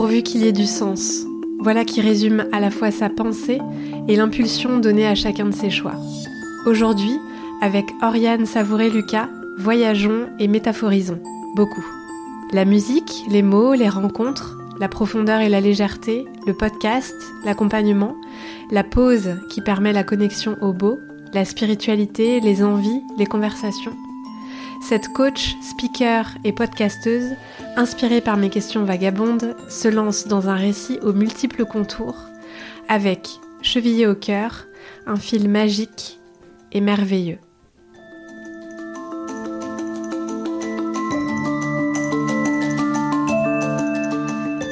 pourvu qu'il y ait du sens. Voilà qui résume à la fois sa pensée et l'impulsion donnée à chacun de ses choix. Aujourd'hui, avec Oriane Savouré-Lucas, voyageons et métaphorisons. Beaucoup. La musique, les mots, les rencontres, la profondeur et la légèreté, le podcast, l'accompagnement, la pause qui permet la connexion au beau, la spiritualité, les envies, les conversations. Cette coach, speaker et podcasteuse, inspirée par mes questions vagabondes, se lance dans un récit aux multiples contours, avec, chevillé au cœur, un fil magique et merveilleux.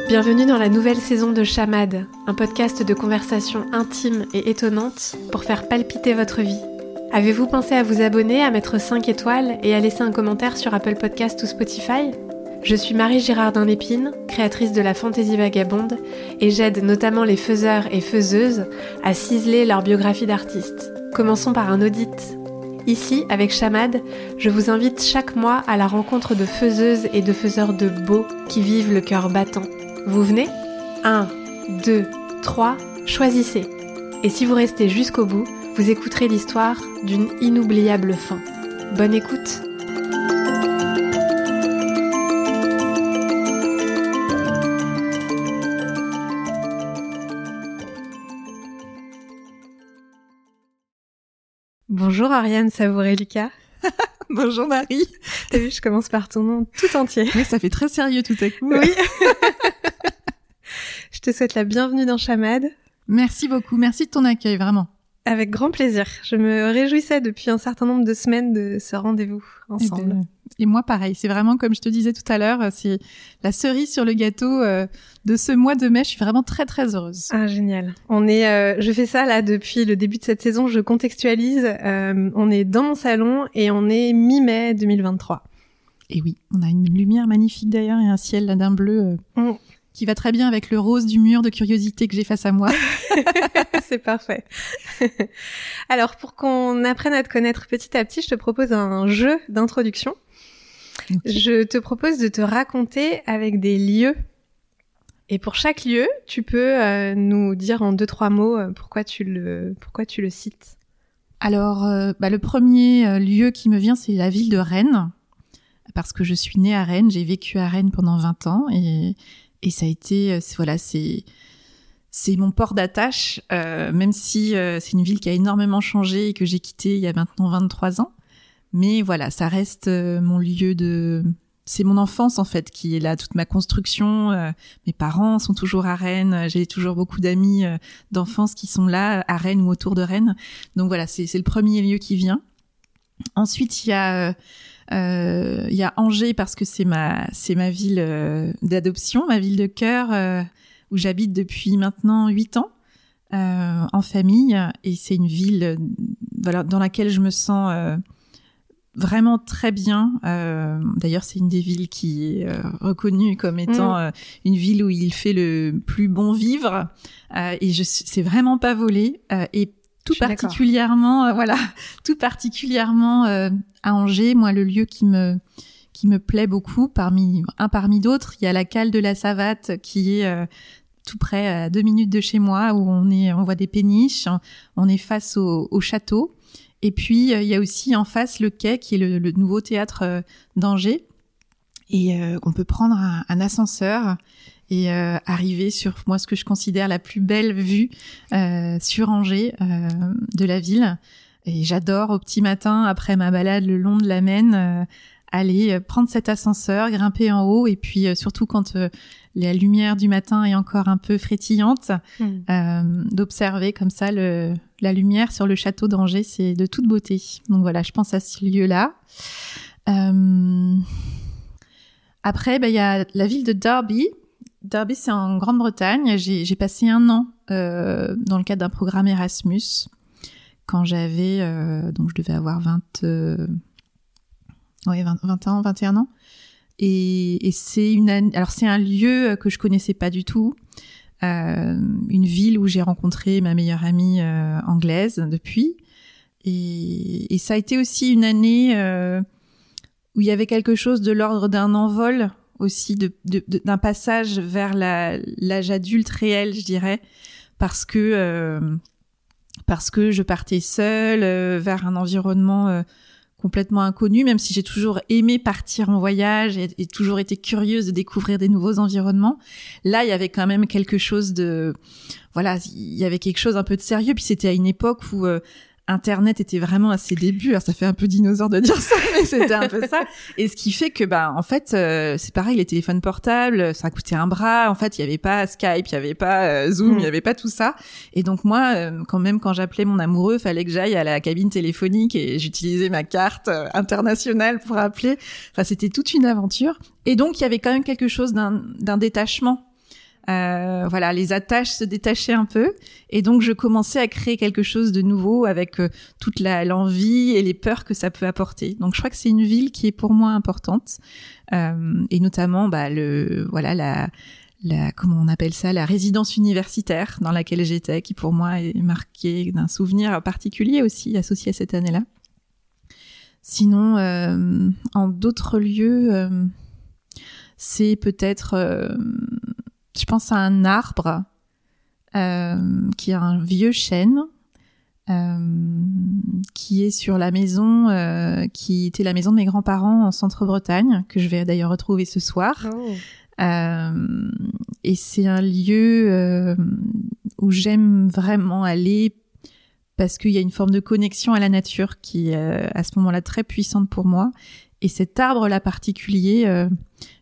Bienvenue dans la nouvelle saison de Chamade, un podcast de conversation intime et étonnante pour faire palpiter votre vie. Avez-vous pensé à vous abonner, à mettre 5 étoiles et à laisser un commentaire sur Apple Podcast ou Spotify? Je suis Marie Girardin Lépine, créatrice de la Fantaisie Vagabonde, et j'aide notamment les faiseurs et faiseuses à ciseler leur biographie d'artiste. Commençons par un audit. Ici, avec Chamade, je vous invite chaque mois à la rencontre de faiseuses et de faiseurs de beau qui vivent le cœur battant. Vous venez? 1, 2, 3, choisissez. Et si vous restez jusqu'au bout, vous écouterez l'histoire d'une inoubliable fin. Bonne écoute Bonjour Ariane Savouré-Lucas. Bonjour Marie. T'as vu, je commence par ton nom tout entier. Oui, ça fait très sérieux tout à coup. Oui. je te souhaite la bienvenue dans Chamade. Merci beaucoup, merci de ton accueil, vraiment. Avec grand plaisir. Je me réjouissais depuis un certain nombre de semaines de ce rendez-vous ensemble. Et, ben, et moi, pareil. C'est vraiment, comme je te disais tout à l'heure, c'est la cerise sur le gâteau euh, de ce mois de mai. Je suis vraiment très, très heureuse. Ah, génial. On est, euh, je fais ça là depuis le début de cette saison. Je contextualise. Euh, on est dans mon salon et on est mi-mai 2023. Et oui, on a une lumière magnifique d'ailleurs et un ciel d'un bleu. Mm qui va très bien avec le rose du mur de curiosité que j'ai face à moi. c'est parfait. Alors, pour qu'on apprenne à te connaître petit à petit, je te propose un jeu d'introduction. Je te propose de te raconter avec des lieux. Et pour chaque lieu, tu peux euh, nous dire en deux trois mots euh, pourquoi tu le pourquoi tu le cites. Alors, euh, bah, le premier lieu qui me vient, c'est la ville de Rennes, parce que je suis née à Rennes, j'ai vécu à Rennes pendant 20 ans et et ça a été, euh, voilà, c'est c'est mon port d'attache, euh, même si euh, c'est une ville qui a énormément changé et que j'ai quitté il y a maintenant 23 ans. Mais voilà, ça reste mon lieu de... C'est mon enfance en fait qui est là, toute ma construction. mes parents sont toujours à Rennes. J'ai toujours beaucoup d'amis d'enfance qui sont là à Rennes ou autour de Rennes. Donc voilà, c'est le premier lieu qui vient. Ensuite, il y a euh, il y a Angers parce que c'est ma c'est ma ville euh, d'adoption, ma ville de cœur euh, où j'habite depuis maintenant huit ans en famille et c'est une ville voilà dans laquelle je me sens vraiment très bien. Euh, D'ailleurs, c'est une des villes qui est reconnue comme étant mm. une ville où il fait le plus bon vivre. Euh, et je c'est vraiment pas volé. et tout particulièrement, euh, voilà, tout particulièrement euh, à Angers, moi le lieu qui me qui me plaît beaucoup parmi un parmi d'autres, il y a la cale de la Savate qui est euh, tout près à deux minutes de chez moi où on est on voit des péniches, on est face au, au château. Et puis il y a aussi en face le quai qui est le, nouveau théâtre d'Angers. Et on peut prendre un, ascenseur et euh, arriver sur moi ce que je considère la plus belle vue euh, sur Angers euh, de la ville. Et j'adore au petit matin après ma balade le long de la Maine euh, aller euh, prendre cet ascenseur, grimper en haut et puis surtout quand la lumière du matin est encore un peu frétillante, hmm. d'observer comme ça le, la lumière sur le château d'Angers, c'est de toute beauté. Donc voilà, je pense à ce lieu-là. Après, bah, il y a la ville de Derby, Derby, c'est en Grande-Bretagne. J'ai passé un an euh, dans le cadre d'un programme Erasmus quand j'avais, euh, donc je devais avoir 20, euh, ouais, 20, ans, 21 ans. Et, et c'est une, alors c'est un lieu que je connaissais pas du tout, euh, une ville où j'ai rencontré ma meilleure amie euh, anglaise depuis. Et, et, ça a été aussi une année où il y avait quelque chose de l'ordre d'un envol aussi de, d'un passage vers l'âge adulte réel, je dirais, parce que euh, parce que je partais seule euh, vers un environnement euh, complètement inconnu, même si j'ai toujours aimé partir en voyage et, toujours été curieuse de découvrir des nouveaux environnements. Là, il y avait quand même quelque chose de, voilà, il y avait quelque chose un peu de sérieux. Puis c'était à une époque où Internet était vraiment à ses débuts. Alors ça fait un peu dinosaure de dire ça, mais c'était un peu ça. Et ce qui fait que, bah, en fait, euh, c'est pareil, les téléphones portables, ça coûtait un bras. En fait, il y avait pas Skype, il y avait pas euh, Zoom, il y mm. avait pas tout ça. Et donc moi, euh, quand même, quand j'appelais mon amoureux, fallait que j'aille à la cabine téléphonique et j'utilisais ma carte internationale pour appeler. Enfin, c'était toute une aventure. Et donc, il y avait quand même quelque chose d'un détachement euh, voilà, les attaches se détachaient un peu, et donc je commençais à créer quelque chose de nouveau avec euh, toute l'envie et les peurs que ça peut apporter. Donc je crois que c'est une ville qui est pour moi importante, euh, et notamment bah, le voilà la la comment on appelle ça la résidence universitaire dans laquelle j'étais, qui pour moi est marquée d'un souvenir particulier aussi associé à cette année-là. Sinon, en d'autres lieux, c'est peut-être je pense à un arbre euh, qui est un vieux chêne euh, qui est sur la maison euh, qui était la maison de mes grands-parents en Centre-Bretagne que je vais d'ailleurs retrouver ce soir. Oh. et c'est un lieu où j'aime vraiment aller parce qu'il y a une forme de connexion à la nature qui est à ce moment-là très puissante pour moi et cet arbre-là particulier, euh,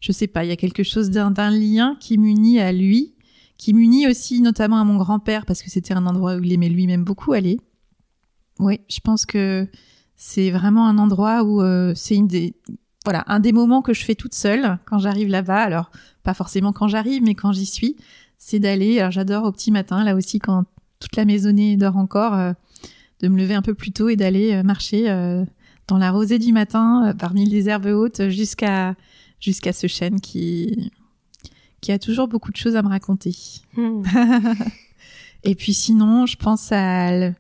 je sais pas, il y a quelque chose d'un lien qui m'unit à lui, qui m'unit aussi notamment à mon grand-père parce que c'était un endroit où il aimait lui-même beaucoup aller. Oui, je pense que c'est vraiment un endroit où euh, c'est une des voilà un des moments que je fais toute seule quand j'arrive là-bas. Alors pas forcément quand j'arrive, mais quand j'y suis, c'est d'aller. Alors j'adore au petit matin là aussi quand toute la maisonnée dort encore, euh, de me lever un peu plus tôt et d'aller euh, marcher dans la rosée du matin, euh, parmi les herbes hautes, jusqu'à jusqu'à ce chêne qui qui a toujours beaucoup de choses à me raconter. Hmm. et puis sinon, je pense à,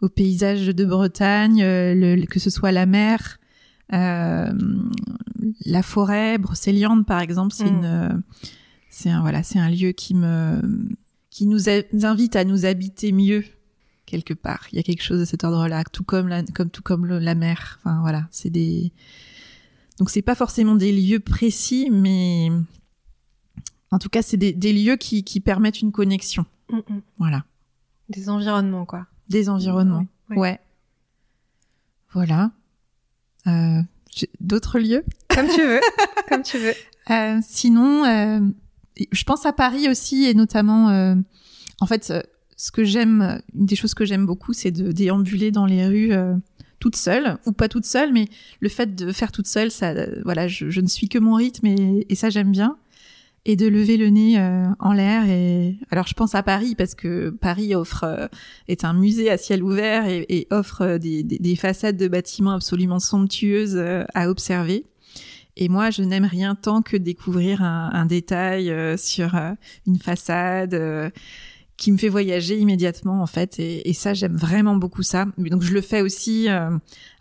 au paysage de Bretagne, euh, le, que ce soit la mer, euh, la forêt brocéliande par exemple, c'est hmm. une c'est un voilà, c'est un lieu qui me qui nous invite à nous habiter mieux quelque part. Il y a quelque chose de cet ordre-là, tout comme la, comme tout comme la mer. Enfin voilà, c'est des. Donc c'est pas forcément des lieux précis, mais en tout cas c'est des, des, lieux qui, qui permettent une connexion. Mm, mm. Voilà. Des environnements quoi. Des environnements. Ouais. Voilà. Euh, D'autres lieux? Comme tu veux. Comme tu veux. Euh, sinon, euh, je pense à Paris aussi et notamment, euh, en fait, euh, ce que j'aime, une des choses que j'aime beaucoup, c'est de déambuler dans les rues euh, toute seule ou pas toute seule, mais le fait de faire toute seule, ça, voilà, je, ne suis que mon rythme et, ça j'aime bien. Et de lever le nez euh, en l'air et alors je pense à Paris parce que Paris offre euh, est un musée à ciel ouvert et, offre des, des, des, façades de bâtiments absolument somptueuses à observer. Et moi, je n'aime rien tant que découvrir un détail sur une façade qui me fait voyager immédiatement en fait. Et, ça j'aime vraiment beaucoup ça. Donc je le fais aussi euh,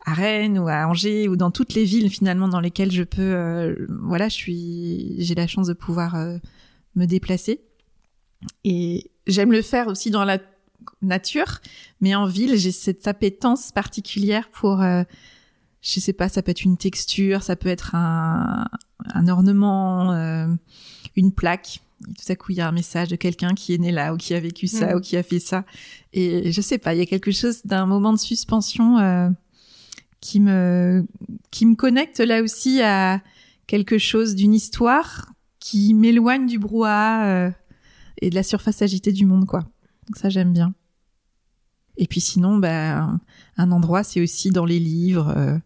à Rennes ou à Angers ou dans toutes les villes finalement dans lesquelles je peux euh, voilà je suis j'ai la chance de pouvoir euh, me déplacer. Et j'aime le faire aussi dans la nature mais en ville j'ai cette appétence particulière pour je sais pas ça peut être une texture ça peut être un, un ornement une plaque tout à coup il y a un message de quelqu'un qui est né là ou qui a vécu ça mm. ou qui a fait ça. Et je sais pas il y a quelque chose d'un moment de suspension euh, qui me qui me connecte là aussi à quelque chose d'une histoire qui m'éloigne du brouhaha euh, et de la surface agitée du monde quoi. Donc ça j'aime bien. Et puis sinon ben un endroit c'est aussi dans les livres euh,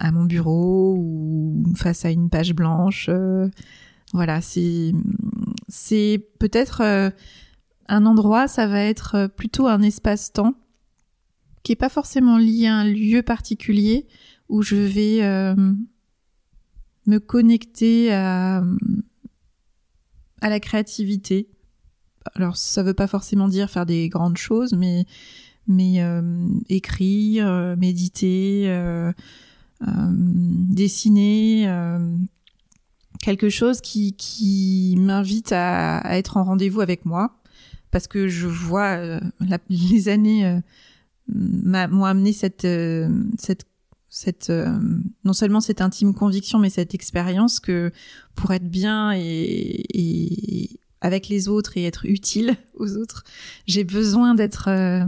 à mon bureau ou face à une page blanche voilà, c'est c'est peut-être euh, un endroit, ça va être euh, plutôt un espace-temps qui est pas forcément lié à un lieu particulier où je vais euh, me connecter à à la créativité. Alors ça veut pas forcément dire faire des grandes choses, mais mais écrire, méditer, dessiner quelque chose qui, qui m'invite à, à, être en rendez-vous avec moi, parce que je vois euh, la, les années euh, m'ont amené cette, euh, cette, cette euh, non seulement cette intime conviction, mais cette expérience que pour être bien et, et, avec les autres et être utile aux autres, j'ai besoin d'être, euh,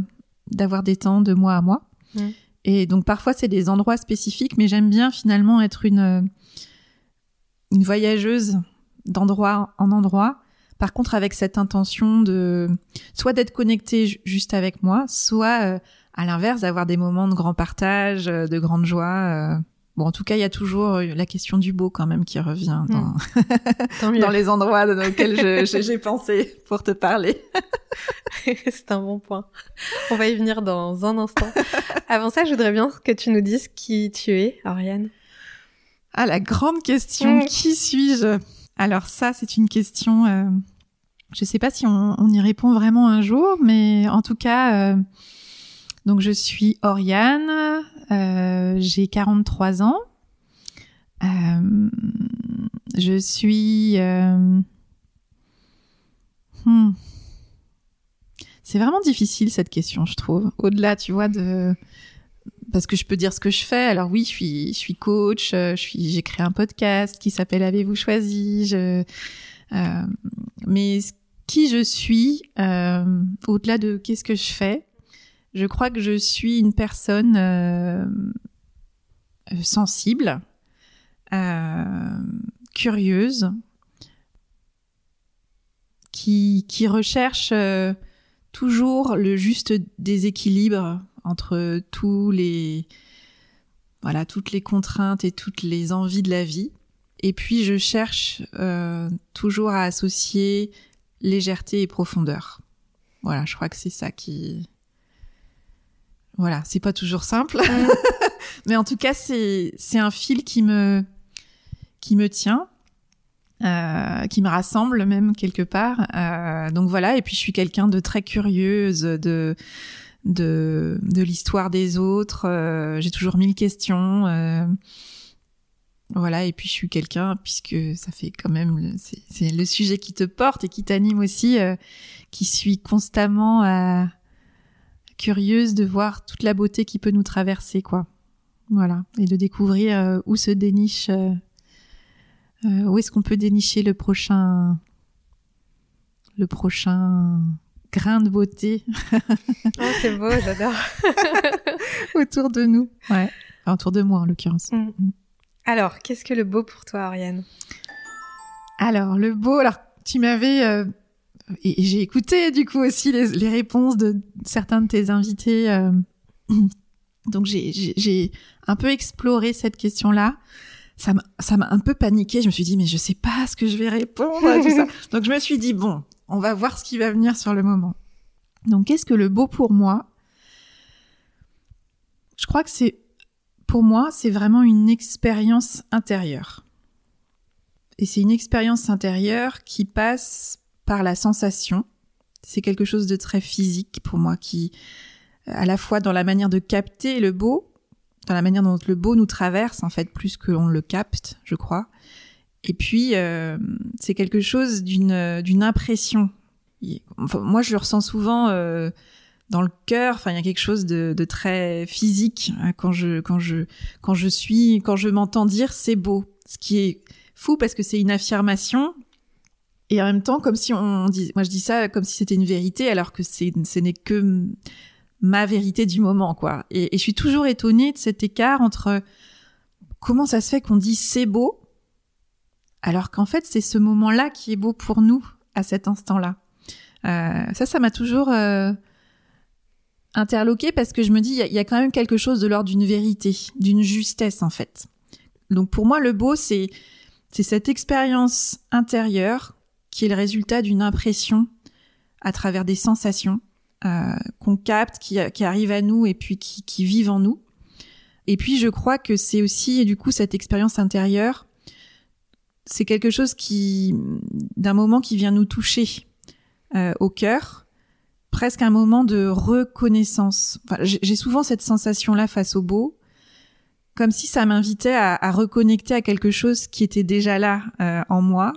d'avoir des temps de moi à moi. Mmh. Et donc parfois c'est des endroits spécifiques, mais j'aime bien finalement être une une voyageuse d'endroit en endroit. Par contre, avec cette intention de soit d'être connectée juste avec moi, soit euh, à l'inverse d'avoir des moments de grand partage, euh, de grande joie. Euh. Bon, en tout cas, il y a toujours la question du beau quand même qui revient dans, mmh. dans les endroits dans lesquels j'ai pensé pour te parler. C'est un bon point. On va y venir dans un instant. Avant ça, je voudrais bien que tu nous dises qui tu es, Oriane. Ah, la grande question, mmh. qui suis-je? Alors ça, c'est une question, euh, je sais pas si on, on, y répond vraiment un jour, mais en tout cas, euh, donc je suis Oriane, euh, j'ai 43 ans, euh, je suis... Euh, hmm. C'est vraiment difficile cette question, je trouve. Au-delà, tu vois, de parce que je peux dire ce que je fais. Alors oui, je suis, coach, euh, je suis, j'ai créé un podcast qui s'appelle Avez-vous choisi. Euh, mais qui je suis, euh, au-delà de qu'est-ce que je fais, je crois que je suis une personne sensible, curieuse, qui, qui recherche toujours le juste déséquilibre entre tous les voilà toutes les contraintes et toutes les envies de la vie. Et puis je cherche euh, toujours à associer légèreté et profondeur. Voilà, je crois que c'est ça qui voilà, c'est pas toujours simple, mais en tout cas c'est c'est un fil qui me qui me tient. Euh, qui me rassemble même quelque part. Euh, donc voilà, et puis je suis quelqu'un de très curieuse, de de, de l'histoire des autres. Euh, j'ai toujours mille questions. Euh, voilà, et puis je suis quelqu'un, puisque ça fait quand même, c'est le sujet qui te porte et qui t'anime aussi, euh, qui suis constamment curieuse de voir toute la beauté qui peut nous traverser, quoi. Voilà, et de découvrir où se déniche, où est-ce qu'on peut dénicher le prochain, le prochain grain de beauté. oh, c'est beau, j'adore. autour de nous. Ouais. Enfin, autour de moi, en l'occurrence. Mm. Mm. Alors, qu'est-ce que le beau pour toi, Ariane? Alors, le beau, alors, tu m'avais... Euh, et, j'ai écouté, du coup, aussi les, les, réponses de certains de tes invités. Euh, donc, j'ai un peu exploré cette question-là. Ça m'a un peu paniqué. Je me suis dit, mais je sais pas ce que je vais répondre à tout ça. Donc, je me suis dit, bon, on va voir ce qui va venir sur le moment. Donc, qu'est-ce que le beau pour moi? Je crois que c'est, pour moi, c'est vraiment une expérience intérieure. Et c'est une expérience intérieure qui passe par la sensation. C'est quelque chose de très physique pour moi qui, à la fois dans la manière de capter le beau, dans la manière dont le beau nous traverse, en fait, plus que l'on le capte, je crois, et puis, euh, c'est quelque chose d'une d'une impression. Moi, je le ressens souvent euh, dans le cœur. Enfin, il y a quelque chose de, de très physique hein, quand je quand je quand je suis quand je m'entends dire c'est beau. Ce qui est fou parce que c'est une affirmation et en même temps comme si on dit. Moi, je dis ça comme si c'était une vérité alors que c'est ce n'est que ma vérité du moment, quoi. Et je suis toujours étonnée de cet écart entre comment ça se fait qu'on dit c'est beau alors qu'en fait c'est ce moment-là qui est beau pour nous à cet instant-là. Euh, ça, ça m'a toujours euh, interloqué parce que je me dis il y, a quand même quelque chose de l'ordre d'une vérité, d'une justesse en fait. Donc pour moi le beau c'est c'est cette expérience intérieure qui est le résultat d'une impression à travers des sensations euh, qu'on capte, qui, qui arrivent à nous et puis qui, qui vivent en nous. Et puis je crois que c'est aussi du coup cette expérience intérieure c'est quelque chose qui, d'un moment qui vient nous toucher euh, au cœur, presque un moment de reconnaissance. J'ai souvent cette sensation-là face au beau, comme si ça m'invitait à, à, reconnecter à quelque chose qui était déjà là euh, en moi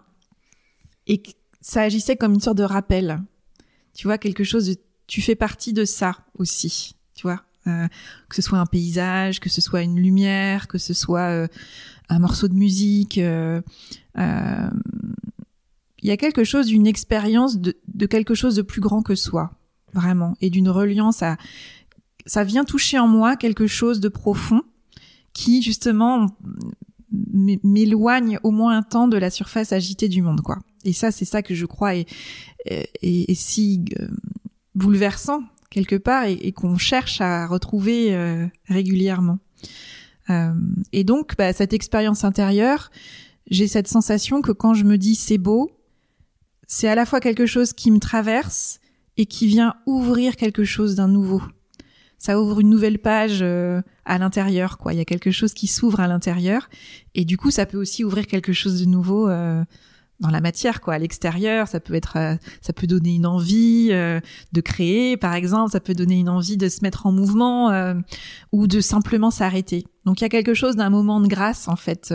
et que ça agissait comme une sorte de rappel. Tu vois, quelque chose de, tu fais partie de ça aussi, tu vois. Euh, que ce soit un paysage, que ce soit une lumière, que ce soit euh, un morceau de musique. Euh, il y a quelque chose d'une expérience de, quelque chose de plus grand que soi, vraiment, et d'une reliance à. Ça vient toucher en moi quelque chose de profond qui justement m'éloigne au moins un temps de la surface agitée du monde, quoi. Et ça, c'est ça que je crois est, si bouleversant quelque part et, et qu'on cherche à retrouver euh, régulièrement. Euh, et donc, bah, cette expérience intérieure, j'ai cette sensation que quand je me dis c'est beau, c'est à la fois quelque chose qui me traverse et qui vient ouvrir quelque chose d'un nouveau. Ça ouvre une nouvelle page euh, à l'intérieur, quoi. Il y a quelque chose qui s'ouvre à l'intérieur, et du coup, ça peut aussi ouvrir quelque chose de nouveau euh, dans la matière, quoi. À l'extérieur, ça peut être, euh, ça peut donner une envie euh, de créer, par exemple. Ça peut donner une envie de se mettre en mouvement euh, ou de simplement s'arrêter. Donc, il y a quelque chose d'un moment de grâce, en fait.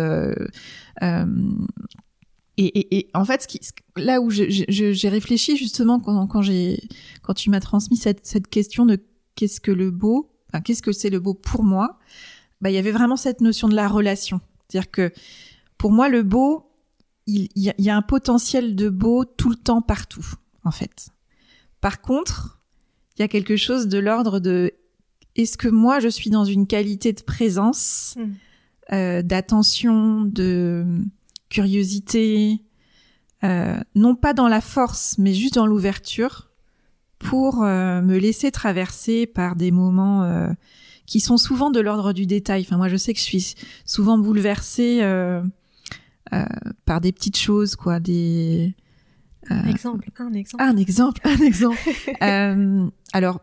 Et, et, et, en fait, ce qui, là où j'ai réfléchi justement quand, quand j'ai, quand tu m'as transmis cette, cette question de qu'est-ce que le beau, enfin, qu'est-ce que c'est le beau pour moi, bah, il y avait vraiment cette notion de la relation. C'est-à-dire que pour moi, le beau, il, il, y a un potentiel de beau tout le temps, partout, en fait. Par contre, il y a quelque chose de l'ordre de est-ce que moi, je suis dans une qualité de présence, mmh. euh, d'attention, de curiosité, euh, non pas dans la force, mais juste dans l'ouverture, pour euh, me laisser traverser par des moments qui sont souvent de l'ordre du détail. Enfin, moi, je sais que je suis souvent bouleversée par des petites choses, quoi, des exemple, un exemple, un exemple, un exemple. alors,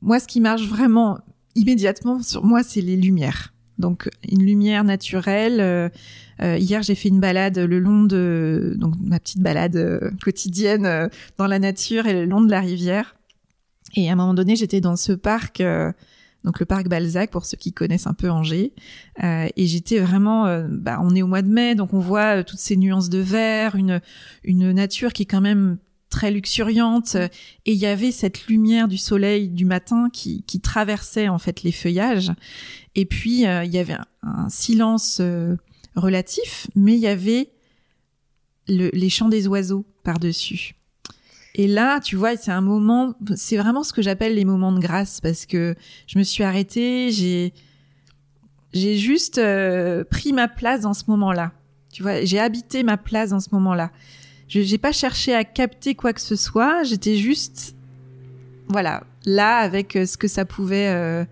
moi, ce qui marche vraiment immédiatement sur moi, c'est les lumières. Donc une lumière naturelle. Euh, euh, hier, j'ai fait une balade le long de donc ma petite balade euh, quotidienne euh, dans la nature et le long de la rivière. Et à un moment donné, j'étais dans ce parc, donc le parc Balzac pour ceux qui connaissent un peu Angers. et j'étais vraiment, bah, on est au mois de mai, donc on voit toutes ces nuances de vert, une une nature qui est quand même très luxuriante. Et il y avait cette lumière du soleil du matin qui, qui traversait en fait les feuillages. Et puis euh, il y avait un, un silence euh, relatif mais il y avait le, les chants des oiseaux par-dessus et là tu vois c'est un moment c'est vraiment ce que j'appelle les moments de grâce parce que je me suis arrêtée j'ai j'ai juste euh, pris ma place dans ce moment-là tu vois j'ai habité ma place dans ce moment-là je n'ai pas cherché à capter quoi que ce soit. J'étais juste, voilà, là avec euh, ce que ça pouvait euh,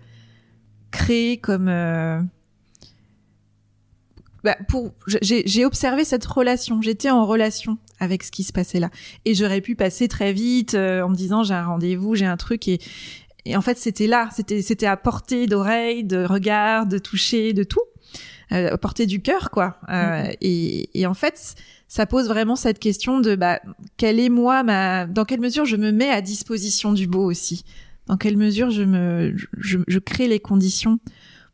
créer comme. Bah, pour, j'ai observé cette relation. J'étais en relation avec ce qui se passait là, et j'aurais pu passer très vite euh, en me disant j'ai un rendez-vous, j'ai un truc. Et et en fait, c'était là, c'était c'était à portée d'oreille, de regard, de toucher, de tout, euh, à portée du cœur, quoi. Euh, mm-hmm. et, et, en fait, ça pose vraiment cette question de bah, quelle est moi ma, dans quelle mesure je me mets à disposition du beau aussi, dans quelle mesure je me, je, je crée les conditions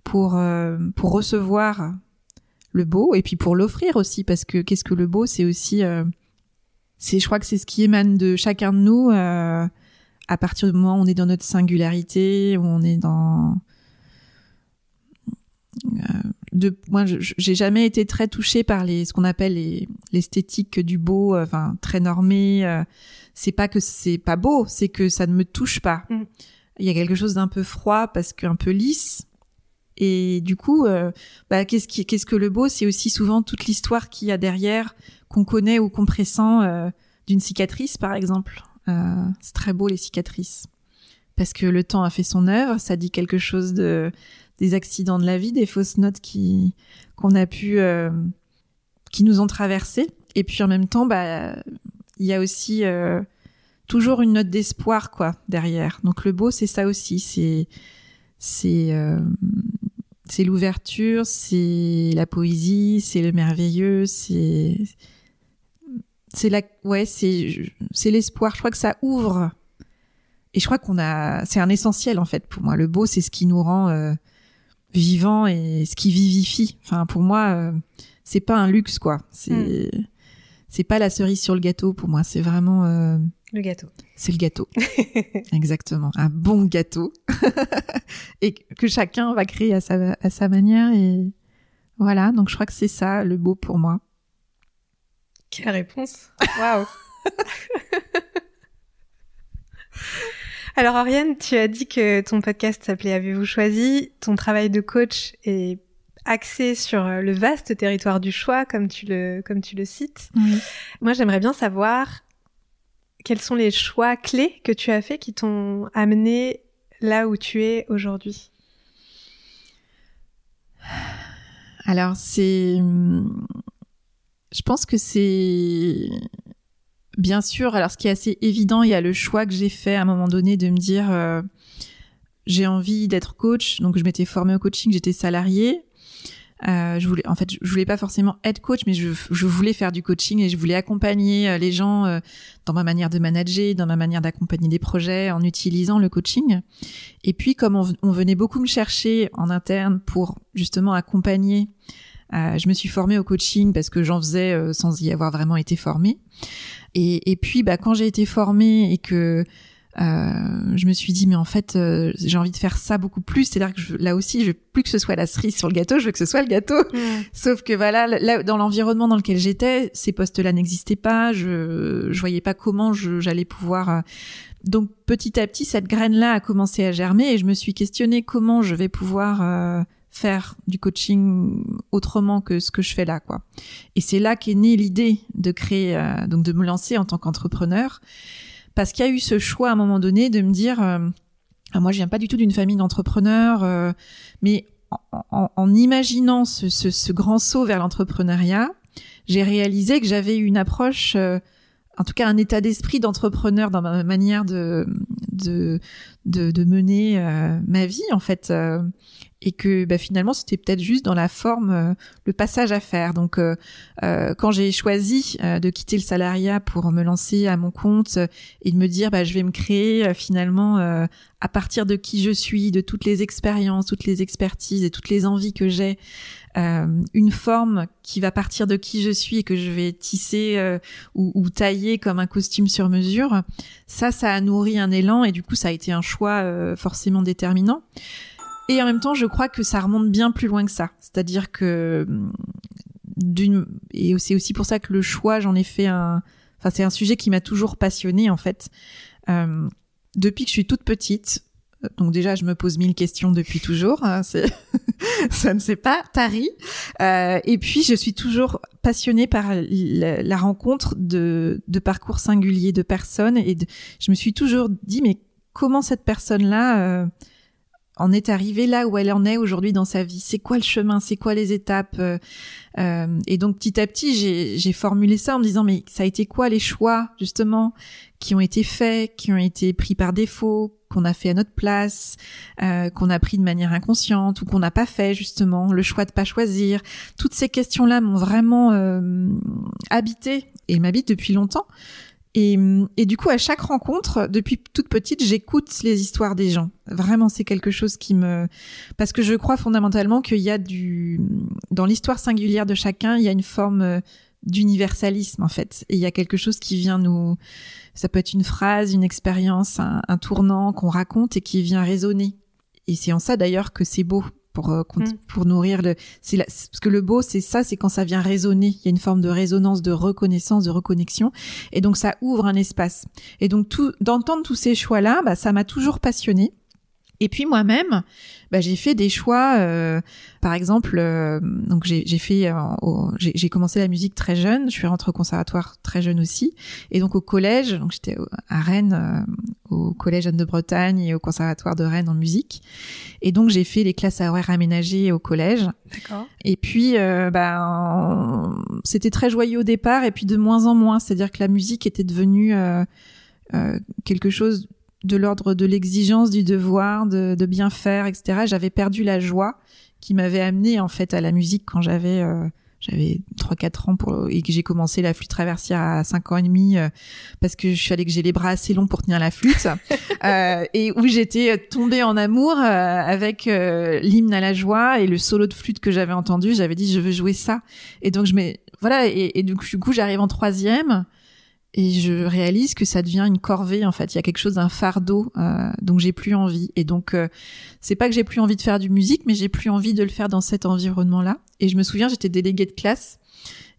pour euh, pour recevoir le beau et puis pour l'offrir aussi? Parce que qu'est-ce que le beau c'est aussi euh, c'est je crois que c'est ce qui émane de chacun de nous euh, à partir du moment où on est dans notre singularité où on est dans euh, de moi j'ai jamais été très touchée par les ce qu'on appelle les l'esthétique du beau euh, enfin très normé euh, c'est pas que c'est pas beau c'est que ça ne me touche pas. Mm. il y a quelque chose d'un peu froid parce qu'un peu lisse. Et du coup euh, bah, qu'est-ce qui qu'est-ce que le beau c'est aussi souvent toute l'histoire qu'il y a derrière qu'on connaît ou qu'on pressent euh, d'une cicatrice par exemple c'est très beau les cicatrices parce que le temps a fait son œuvre ça dit quelque chose de des accidents de la vie, des fausses notes qui qu'on a pu euh, qui nous ont traversées. Et puis en même temps, bah il y a aussi euh, toujours une note d'espoir quoi derrière. Donc le beau c'est ça aussi, c'est euh, c'est l'ouverture, c'est la poésie, c'est le merveilleux, c'est c'est la ouais c'est c'est l'espoir. Je crois que ça ouvre et je crois qu'on a c'est un essentiel en fait pour moi. Le beau c'est ce qui nous rend vivant et ce qui vivifie. Enfin, pour moi, c'est pas un luxe, quoi. C'est hmm. c'est pas la cerise sur le gâteau pour moi. C'est vraiment le gâteau. C'est le gâteau. Exactement. Un bon gâteau. et que chacun va créer à sa, à sa manière. Et voilà. Donc, je crois que c'est ça le beau pour moi. Quelle réponse. Waouh. Alors, Oriane, tu as dit que ton podcast s'appelait Avez-vous choisi? Ton travail de coach est axé sur le vaste territoire du choix, comme tu le, comme tu le cites. Moi, j'aimerais bien savoir quels sont les choix clés que tu as faits qui t'ont amené là où tu es aujourd'hui? Alors, c'est. Je pense que c'est. Bien sûr, alors ce qui est assez évident, il y a le choix que j'ai fait à un moment donné de me dire euh, j'ai envie d'être coach, donc je m'étais formée au coaching, j'étais salariée. Euh, je voulais, en fait, je voulais pas forcément être coach, mais je, voulais faire du coaching et je voulais accompagner euh, les gens euh, dans ma manière de manager, dans ma manière d'accompagner des projets en utilisant le coaching. Et puis, comme on venait beaucoup me chercher en interne pour justement accompagner, euh, je me suis formée au coaching parce que j'en faisais sans y avoir vraiment été formée. Et, et puis, bah, quand j'ai été formée et que euh, je me suis dit mais en fait euh, j'ai envie de faire ça beaucoup plus c'est-à-dire que je, là aussi je veux plus que ce soit la cerise sur le gâteau je veux que ce soit le gâteau sauf que voilà là dans l'environnement dans lequel j'étais ces postes-là n'existaient pas je je voyais pas comment j'allais pouvoir euh, donc petit à petit cette graine là a commencé à germer et je me suis questionné comment je vais pouvoir faire du coaching autrement que ce que je fais là quoi. Et c'est là qu'est née l'idée de créer donc de me lancer en tant qu'entrepreneur. Parce qu'il y a eu ce choix à un moment donné de me dire, euh, ah, moi je viens pas du tout d'une famille d'entrepreneurs, euh, mais en, imaginant ce, grand saut vers l'entrepreneuriat, j'ai réalisé que j'avais une approche, euh, en tout cas un état d'esprit d'entrepreneur dans ma manière de de de, mener ma vie en fait et que bah, finalement c'était peut-être juste dans la forme euh, le passage à faire. Donc euh, euh quand j'ai choisi euh, de quitter le salariat pour me lancer à mon compte et de me dire bah je vais me créer finalement à partir de qui je suis, de toutes les expériences, toutes les expertises et toutes les envies que j'ai, une forme qui va partir de qui je suis et que je vais tisser ou, ou, tailler comme un costume sur mesure, ça, ça a nourri un élan et du coup, ça a été un choix forcément déterminant. Et en même temps, je crois que ça remonte bien plus loin que ça. C'est-à-dire que d'une et c'est aussi pour ça que le choix, j'en ai fait un. Enfin, c'est un sujet qui m'a toujours passionné en fait. Euh, depuis que je suis toute petite, donc déjà, je me pose mille questions depuis toujours. Hein, ça ne s'est pas tari. Euh, et puis, je suis toujours passionnée par la, rencontre de, de, parcours singuliers de personnes. Et je me suis toujours dit, mais comment cette personne-là euh, en est arrivée là où elle en est aujourd'hui dans sa vie C'est quoi le chemin? C'est quoi les étapes? Euh, euh, Et donc petit à petit, j'ai formulé ça en me disant mais ça a été quoi les choix justement qui ont été faits, qui ont été pris par défaut, qu'on a fait à notre place, euh, qu'on a pris de manière inconsciente ou qu'on n'a pas fait justement, le choix de pas choisir. Toutes ces questions-là m'ont vraiment habité et m'habitent depuis longtemps. Et, du coup, à chaque rencontre, depuis toute petite, j'écoute les histoires des gens. Vraiment, c'est quelque chose qui me... Parce que je crois fondamentalement qu'il y a du... Dans l'histoire singulière de chacun, il y a une forme euh, d'universalisme, en fait. Et il y a quelque chose qui vient nous... Ça peut être une phrase, une expérience, un, un tournant qu'on raconte et qui vient résonner. Et c'est en ça, d'ailleurs, que c'est beau pour euh, mm. pour nourrir le c'est parce que le beau c'est ça c'est quand ça vient résonner. Il y a une forme de résonance de reconnaissance de reconnexion. Et donc ça ouvre un espace. Et donc tout d'entendre tous ces choix là bah ça m'a toujours passionné et puis moi-même, bah, j'ai fait des choix. Euh, par exemple, euh, donc j'ai fait, euh, j'ai commencé la musique très jeune. Je suis rentrée au conservatoire très jeune aussi. Et donc au collège, donc j'étais à Rennes, au collège Anne de Bretagne et au conservatoire de Rennes en musique. Et donc j'ai fait les classes à horaires aménagées au collège. D'accord. Et puis, bah, c'était très joyeux au départ, et puis de moins en moins. C'est-à-dire que la musique était devenue quelque chose de l'ordre de l'exigence, du devoir, de, de, bien faire, etc. J'avais perdu la joie qui m'avait amené en fait à la musique quand j'avais, euh, j'avais 3-4 ans pour, et que j'ai commencé la flûte traversière à 5 ans et demi euh, parce que je fallait que j'ai les bras assez longs pour tenir la flûte euh, et où j'étais tombée en amour euh, avec euh, l'hymne à la joie et le solo de flûte que j'avais entendu. J'avais dit je veux jouer ça et donc je mets voilà et, et du coup, du coup j'arrive en troisième et je réalise que ça devient une corvée en fait. Il y a quelque chose d'un fardeau euh, donc j'ai plus envie. Et donc euh, c'est pas que j'ai plus envie de faire du musique mais j'ai plus envie de le faire dans cet environnement là et je me souviens j'étais déléguée de classe.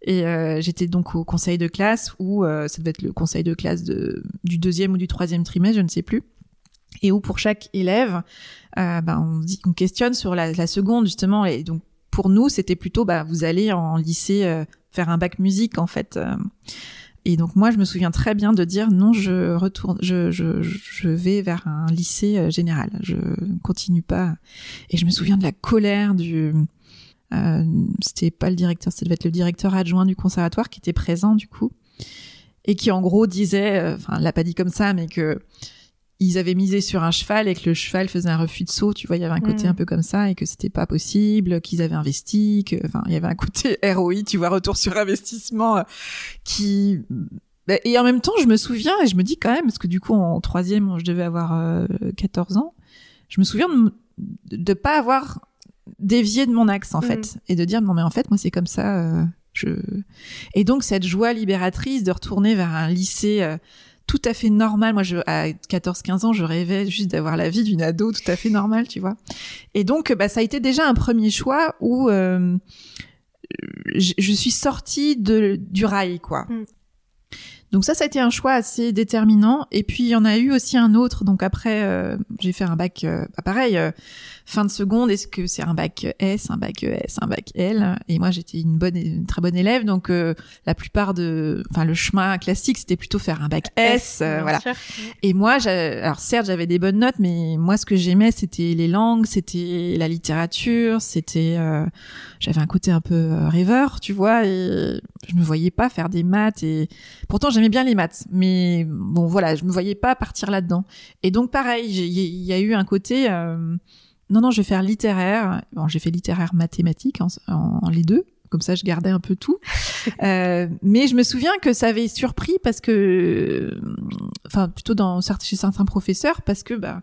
Et euh, j'étais donc au conseil de classe où euh, ça devait être le conseil de classe de, du deuxième ou du troisième trimestre je ne sais plus. Et où pour chaque élève ben, on, dit, on questionne sur la, la seconde justement. Et donc pour nous c'était plutôt bah vous allez en lycée euh, faire un bac musique en fait euh, et donc moi, je me souviens très bien de dire non, je retourne, je, je, je vais vers un lycée euh, général. Je continue pas. Et je me souviens de la colère du. Euh, c'était pas le directeur, ça devait être le directeur adjoint du conservatoire qui était présent du coup et qui en gros disait, euh, enfin, l'a pas dit comme ça, mais que ils avaient misé sur un cheval et que le cheval faisait un refus de saut, tu vois, il y avait un côté Mm. un peu comme ça et que c'était pas possible, qu'ils avaient investi, que, enfin, il y avait un côté ROI, tu vois, retour sur investissement, euh, qui, bah, et en même temps, je me souviens et je me dis quand même, parce que du coup, en troisième, je devais avoir euh, 14 ans, je me souviens de, de pas avoir dévié de mon axe, en Mm. fait, et de dire, non, mais en fait, moi, c'est comme ça, euh, je, et donc, cette joie libératrice de retourner vers un lycée, euh, tout à fait normal. Moi, je, à 14-15 ans, je rêvais juste d'avoir la vie d'une ado tout à fait normale, tu vois. Et donc, bah, ça a été déjà un premier choix où euh, je, je suis sortie de, du rail, quoi. Mm. Donc ça, ça a été un choix assez déterminant. Et puis, il y en a eu aussi un autre. Donc après, euh, j'ai fait un bac, euh, bah, pareil, euh, fin de seconde. Est-ce que c'est un bac S, un bac ES, un bac L? Et moi, j'étais une bonne, une très bonne élève. Donc euh, la plupart de, enfin, le chemin classique, c'était plutôt faire un bac S, euh, voilà. sûr. Et moi, alors certes, j'avais des bonnes notes, mais moi, ce que j'aimais, c'était les langues, c'était la littérature, c'était, euh, j'avais un côté un peu euh, rêveur, tu vois, et je me voyais pas faire des maths. Et pourtant, j'aimais bien les maths, mais bon, voilà, je me voyais pas partir là-dedans. Et donc, pareil, il y, y a eu un côté, euh, non, non, je vais faire littéraire. Bon, j'ai fait littéraire mathématique en, en- en les deux. Comme ça, je gardais un peu tout. Euh, mais je me souviens que ça avait surpris parce que, euh, enfin, plutôt dans chez certains professeurs, parce que bah,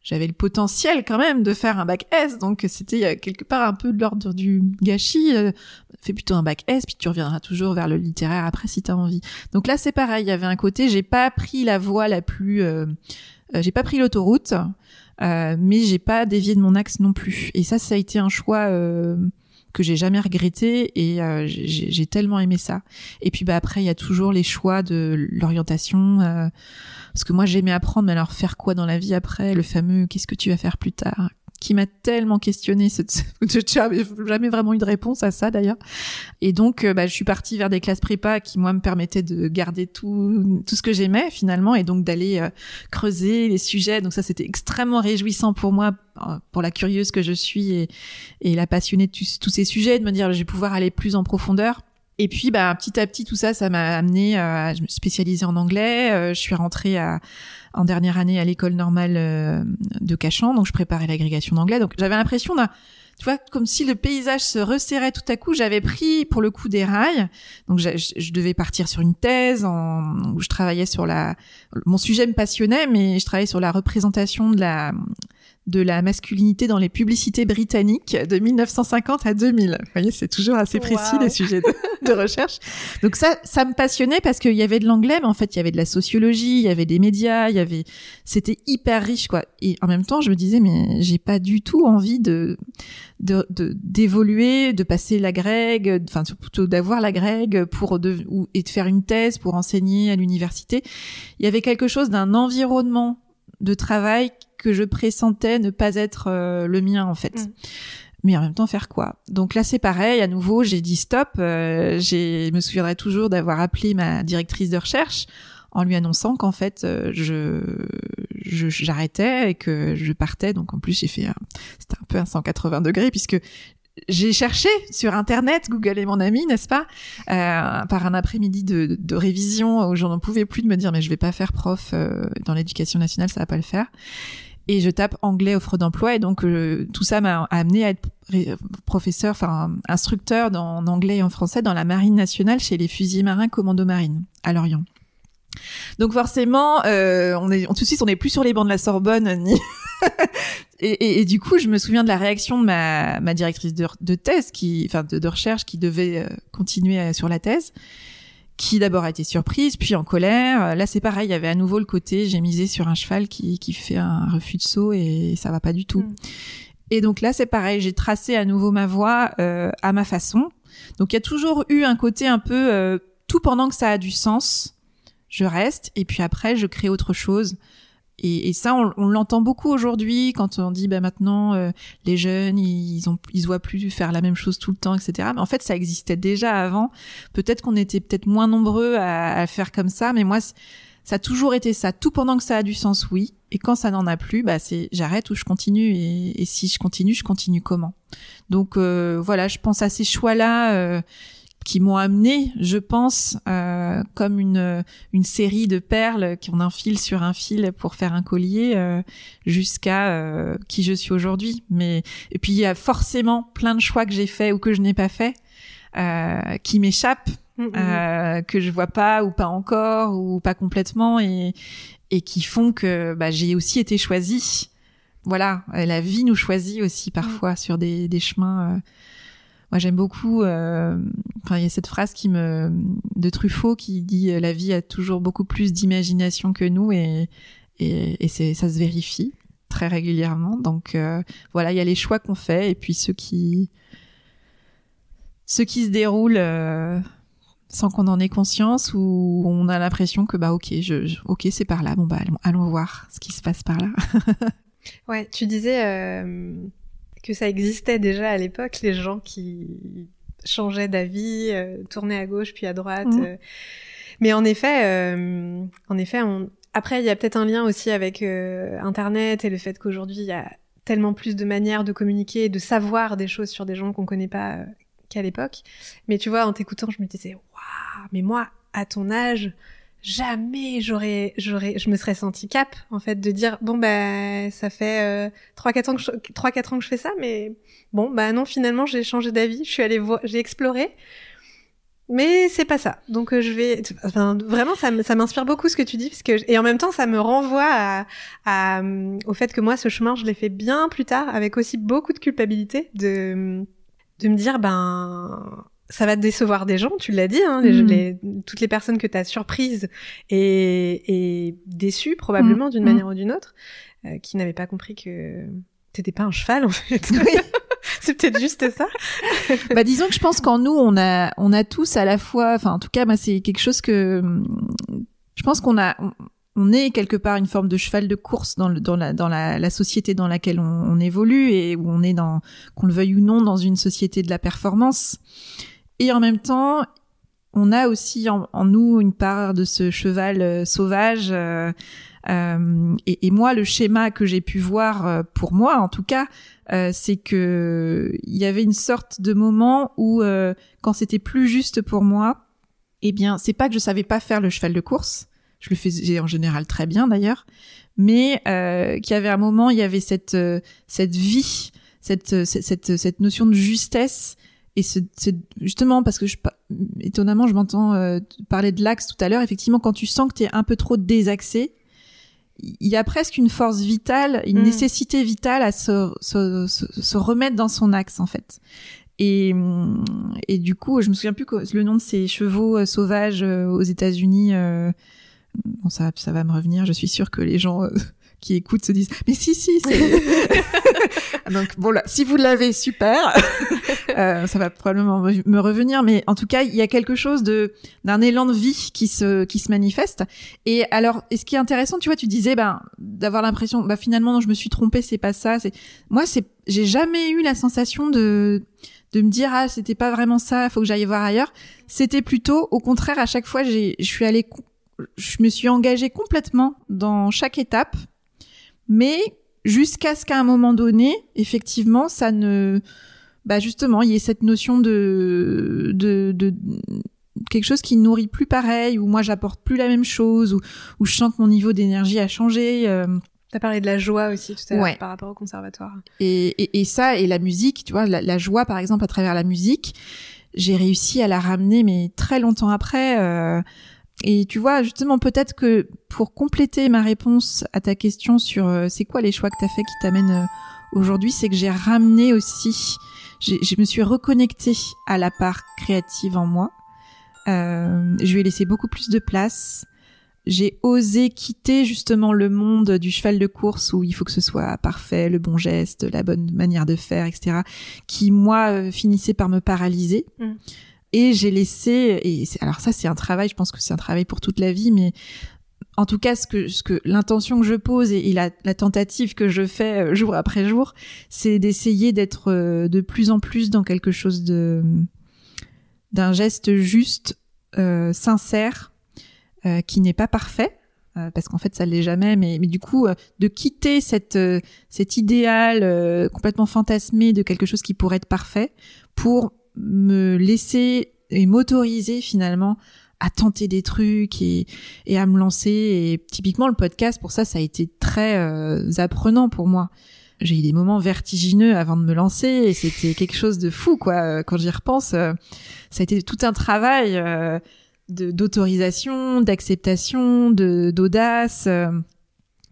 j'avais le potentiel quand même de faire un bac S, donc c'était euh, quelque part un peu de l'ordre du gâchis. Fais plutôt un bac S, puis tu reviendras toujours vers le littéraire après si t'as envie. Donc là, c'est pareil. Il y avait un côté, j'ai pas pris la voie la plus, euh, j'ai pas pris l'autoroute, euh, mais j'ai pas dévié de mon axe non plus. Et ça, ça a été un choix. Euh, que j'ai jamais regretté et euh, j'ai j'ai tellement aimé ça. Et puis bah après il y a toujours les choix de l'orientation euh, parce que moi j'aimais apprendre mais alors faire quoi dans la vie après? Le fameux qu'est-ce que tu vas faire plus tard? Qui m'a tellement questionné j'ai jamais, vraiment eu de réponse à ça d'ailleurs. Et donc euh, bah, je suis partie vers des classes prépa qui moi me permettaient de garder tout tout ce que j'aimais finalement et donc d'aller euh, creuser les sujets. Donc ça c'était extrêmement réjouissant pour moi euh, pour la curieuse que je suis et, et la passionnée de tous ces sujets de me dire je vais pouvoir aller plus en profondeur et puis, bah, petit à petit, tout ça, ça m'a amené euh, à me spécialiser en anglais. Euh, je suis rentrée à, en dernière année à l'école normale euh, de Cachan, donc je préparais l'agrégation d'anglais. Donc, j'avais l'impression d'un, tu vois, comme si le paysage se resserrait tout à coup. J'avais pris, pour le coup, des rails. Donc, je, je devais partir sur une thèse en, où je travaillais sur la. Mon sujet me passionnait, mais je travaillais sur la représentation de la de la masculinité dans les publicités britanniques de 1950 à 2000. Vous voyez, c'est toujours assez précis Wow. les sujets de, de recherche. Donc ça, ça me passionnait parce qu'il y avait de l'anglais, mais en fait, il y avait de la sociologie, il y avait des médias, il y avait, c'était hyper riche, quoi. Et en même temps, je me disais, mais j'ai pas du tout envie de, de, de- d'évoluer, de, passer la grègue, enfin, plutôt d'avoir la grègue pour de, ou, et de faire une thèse pour enseigner à l'université. Il y avait quelque chose d'un environnement de travail que je pressentais ne pas être euh, le mien en fait. Mm. Mais en même temps faire quoi? Donc là c'est pareil, à nouveau j'ai dit stop. Euh, je me souviendrai toujours d'avoir appelé ma directrice de recherche en lui annonçant qu'en fait euh, je, je j'arrêtais et que je partais. Donc en plus j'ai fait, un- c'était un peu un 180 degrés puisque j'ai cherché sur internet, Google est mon ami, n'est-ce pas? Euh, Par un après-midi de, de, de révision où j'en pouvais plus de me dire mais je vais pas faire prof euh, dans l'éducation nationale, ça va pas le faire. Et je tape anglais offre d'emploi et donc euh, tout ça m'a amené à être professeur, enfin instructeur en anglais et en français dans la marine nationale chez les fusiliers marins commando marine à Lorient. Donc forcément, euh, on est tout de suite on n'est plus sur les bancs de la Sorbonne ni et, du coup, je me souviens de la réaction de ma, ma directrice de, thèse, qui, enfin de, de, recherche, qui devait euh, continuer euh, sur la thèse, qui d'abord a été surprise, puis en colère. Là, c'est pareil, il y avait à nouveau le côté j'ai misé sur un cheval qui, qui fait un refus de saut et ça va pas du tout. Mm. Et donc là, c'est pareil, j'ai tracé à nouveau ma voie euh, à ma façon. Donc il y a toujours eu un côté un peu euh, tout pendant que ça a du sens, je reste et puis après je crée autre chose. Et, et, ça, on, on l'entend beaucoup aujourd'hui quand on dit bah maintenant euh, les jeunes ils ont ils voient plus faire la même chose tout le temps, etc. Mais en fait, ça existait déjà avant. Peut-être qu'on était peut-être moins nombreux à, à, faire comme ça, mais moi, ça a toujours été ça. Tout pendant que ça a du sens, oui. Et quand ça n'en a plus, bah c'est j'arrête ou je continue. Et, et, si je continue, je continue comment? Donc euh, voilà, je pense à ces choix-là. Euh, qui m'ont amené, je pense, euh, comme une, une série de perles qu'on enfile sur un fil pour faire un collier euh, jusqu'à euh, qui je suis aujourd'hui. Mais et puis il y a forcément plein de choix que j'ai faits ou que je n'ai pas fait euh, qui m'échappent, mmh, que je vois pas ou pas encore ou pas complètement et et qui font que bah, j'ai aussi été choisie. Voilà, la vie nous choisit aussi parfois mmh. sur des, des chemins j'aime beaucoup. Euh, il y a cette phrase de Truffaut qui dit euh, la vie a toujours beaucoup plus d'imagination que nous et ça se vérifie très régulièrement. Donc euh, voilà, il y a les choix qu'on fait et puis ceux qui se déroulent sans qu'on en ait conscience ou on a l'impression que bah ok, ok c'est par là. Bon bah allons, allons voir ce qui se passe par là. ouais, tu disais que ça existait déjà à l'époque, les gens qui changeaient d'avis, euh, tournaient à gauche puis à droite. Mmh. Euh. Mais en effet, euh, en effet, on... après il y a peut-être un lien aussi avec Internet et le fait qu'aujourd'hui il y a tellement plus de manières de communiquer et de savoir des choses sur des gens qu'on connaît pas qu'à l'époque. Mais tu vois, en t'écoutant, je me disais waouh, mais moi à ton âge, jamais j'aurais j'aurais je me serais senti cap en fait de dire bon bah ça fait euh, trois 4 ans que je, 3 4 ans que je fais ça mais bon bah non finalement j'ai changé d'avis, je suis allée voir j'ai exploré mais c'est pas ça. Donc euh, je vais enfin vraiment ça ça m'inspire beaucoup ce que tu dis parce que et en même temps ça me renvoie à, à au fait que moi ce chemin je l'ai fait bien plus tard avec aussi beaucoup de culpabilité de de me dire ben ça va décevoir des gens, tu l'as dit, hein, les, mm. les, toutes les personnes que tu as surprises et, et déçues probablement mm. d'une mm. manière ou d'une autre, euh, qui n'avaient pas compris que t'étais pas un cheval en fait. Oui. c'est peut-être juste ça. bah disons que je pense qu'en nous on a on a tous à la fois, enfin en tout cas moi c'est quelque chose que je pense qu'on a on est quelque part une forme de cheval de course dans, le, dans, la, dans la, la, société dans laquelle on, on, évolue et où on est dans, qu'on le veuille ou non, dans une société de la performance. Et en même temps, on a aussi en, en nous une part de ce cheval euh, sauvage. Euh, euh, et, et, moi, le schéma que j'ai pu voir euh, pour moi, en tout cas, c'est que il y avait une sorte de moment où, quand c'était plus juste pour moi, eh bien, c'est pas que je savais pas faire le cheval de course. Je le faisais en général très bien d'ailleurs, mais qu'il y avait un moment, il y avait cette cette vie, cette cette cette notion de justesse et c'est justement parce que je, étonnamment, je m'entends euh, parler de l'axe tout à l'heure. Effectivement, quand tu sens que tu es un peu trop désaxé, il y a presque une force vitale, une mm. nécessité vitale à se, se, se, remettre dans son axe en fait. Et, et du coup, je me souviens plus le nom de ces chevaux euh, sauvages euh, aux États-Unis. bon, ça, ça va me revenir. Je suis sûre que les gens qui écoutent se disent mais si si c'est donc bon là si vous l'avez super. Euh, ça va probablement me revenir mais en tout cas il y a quelque chose de d'un élan de vie qui se qui se manifeste. Et alors et ce qui est intéressant tu vois tu disais ben d'avoir l'impression bah finalement non je me suis trompée c'est pas ça c'est moi c'est j'ai jamais eu la sensation de de me dire ah c'était pas vraiment ça faut que j'aille voir ailleurs. C'était plutôt au contraire à chaque fois j'ai je suis allée je me suis engagée complètement dans chaque étape mais jusqu'à ce qu'à un moment donné, effectivement, ça ne, bah justement, il y ait cette notion de, de, de quelque chose qui nourrit plus pareil, où moi j'apporte plus la même chose, où, où je sens que mon niveau d'énergie a changé. Euh. T'as parlé de la joie aussi tout à l'heure par rapport au conservatoire. Et, et, ça, et la musique, tu vois, la, joie par exemple à travers la musique, j'ai réussi à la ramener, mais très longtemps après. Euh, et tu vois, justement, peut-être que pour compléter ma réponse à ta question sur euh, c'est quoi les choix que t'as fait qui t'amènent euh, aujourd'hui, c'est que j'ai ramené aussi, je me suis reconnectée à la part créative en moi. Euh, je lui ai laissé beaucoup plus de place j'ai osé quitter justement le monde du cheval de course où il faut que ce soit parfait, le bon geste, la bonne manière de faire, etc. Qui moi euh, finissait par me paralyser. Mm. Et j'ai laissé. Et alors ça c'est un travail. Je pense que c'est un travail pour toute la vie, mais en tout cas, ce que, ce que l'intention que je pose et, la, tentative que je fais euh, jour après jour, c'est d'essayer d'être euh, de plus en plus dans quelque chose de d'un geste juste, euh, sincère, qui n'est pas parfait parce qu'en fait ça l'est jamais mais mais du coup de quitter cette cet idéal complètement fantasmé de quelque chose qui pourrait être parfait pour me laisser et m'autoriser finalement à tenter des trucs et, et à me lancer. Et typiquement le podcast pour ça ça a été très apprenant pour moi. J'ai eu des moments vertigineux avant de me lancer et c'était quelque chose de fou quoi. Quand j'y repense ça a été tout un travail d'autorisation, d'acceptation, d'audace, euh,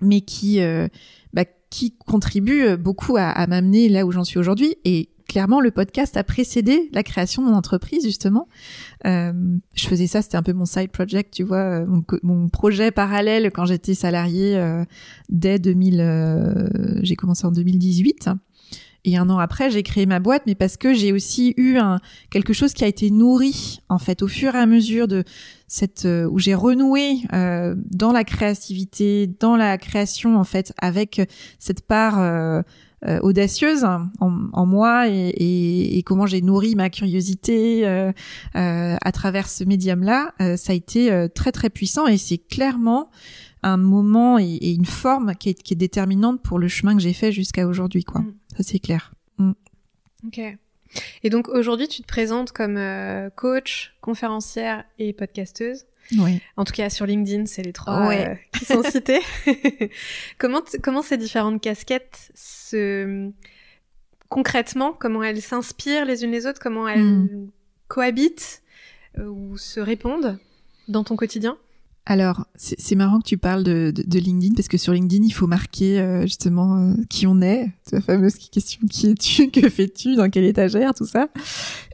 mais qui euh, bah, qui contribue beaucoup à, à m'amener là où j'en suis aujourd'hui. Et clairement, le podcast a précédé la création de mon entreprise justement. Euh, je faisais ça, c'était un peu mon side project, tu vois, euh, mon, projet parallèle quand j'étais salariée dès 2000. j'ai commencé en 2018. Et un an après, j'ai créé ma boîte, mais parce que j'ai aussi eu quelque chose qui a été nourri, en fait, au fur et à mesure de cette, euh, où j'ai renoué euh, dans la créativité, dans la création, en fait, avec cette part euh, euh audacieuse en, en, moi et, et, et comment j'ai nourri ma curiosité à travers ce médium-là, ça a été très très puissant et c'est clairement un moment et, une forme qui est, qui est, déterminante pour le chemin que j'ai fait jusqu'à aujourd'hui, quoi. Mm. Ça, c'est clair. Mm. Ok. Et donc aujourd'hui, tu te présentes comme euh, coach, conférencière et podcasteuse. Oui. En tout cas, sur LinkedIn, c'est les trois euh, qui sont cités. comment, comment ces différentes casquettes se concrètement, comment elles s'inspirent les unes les autres, comment elles mm. cohabitent euh, ou se répondent dans ton quotidien? Alors, c'est marrant que tu parles de, de, LinkedIn parce que sur LinkedIn, il faut marquer euh, justement euh, qui on est, la fameuse question qui es-tu, que fais-tu, dans quelle étagère, tout ça.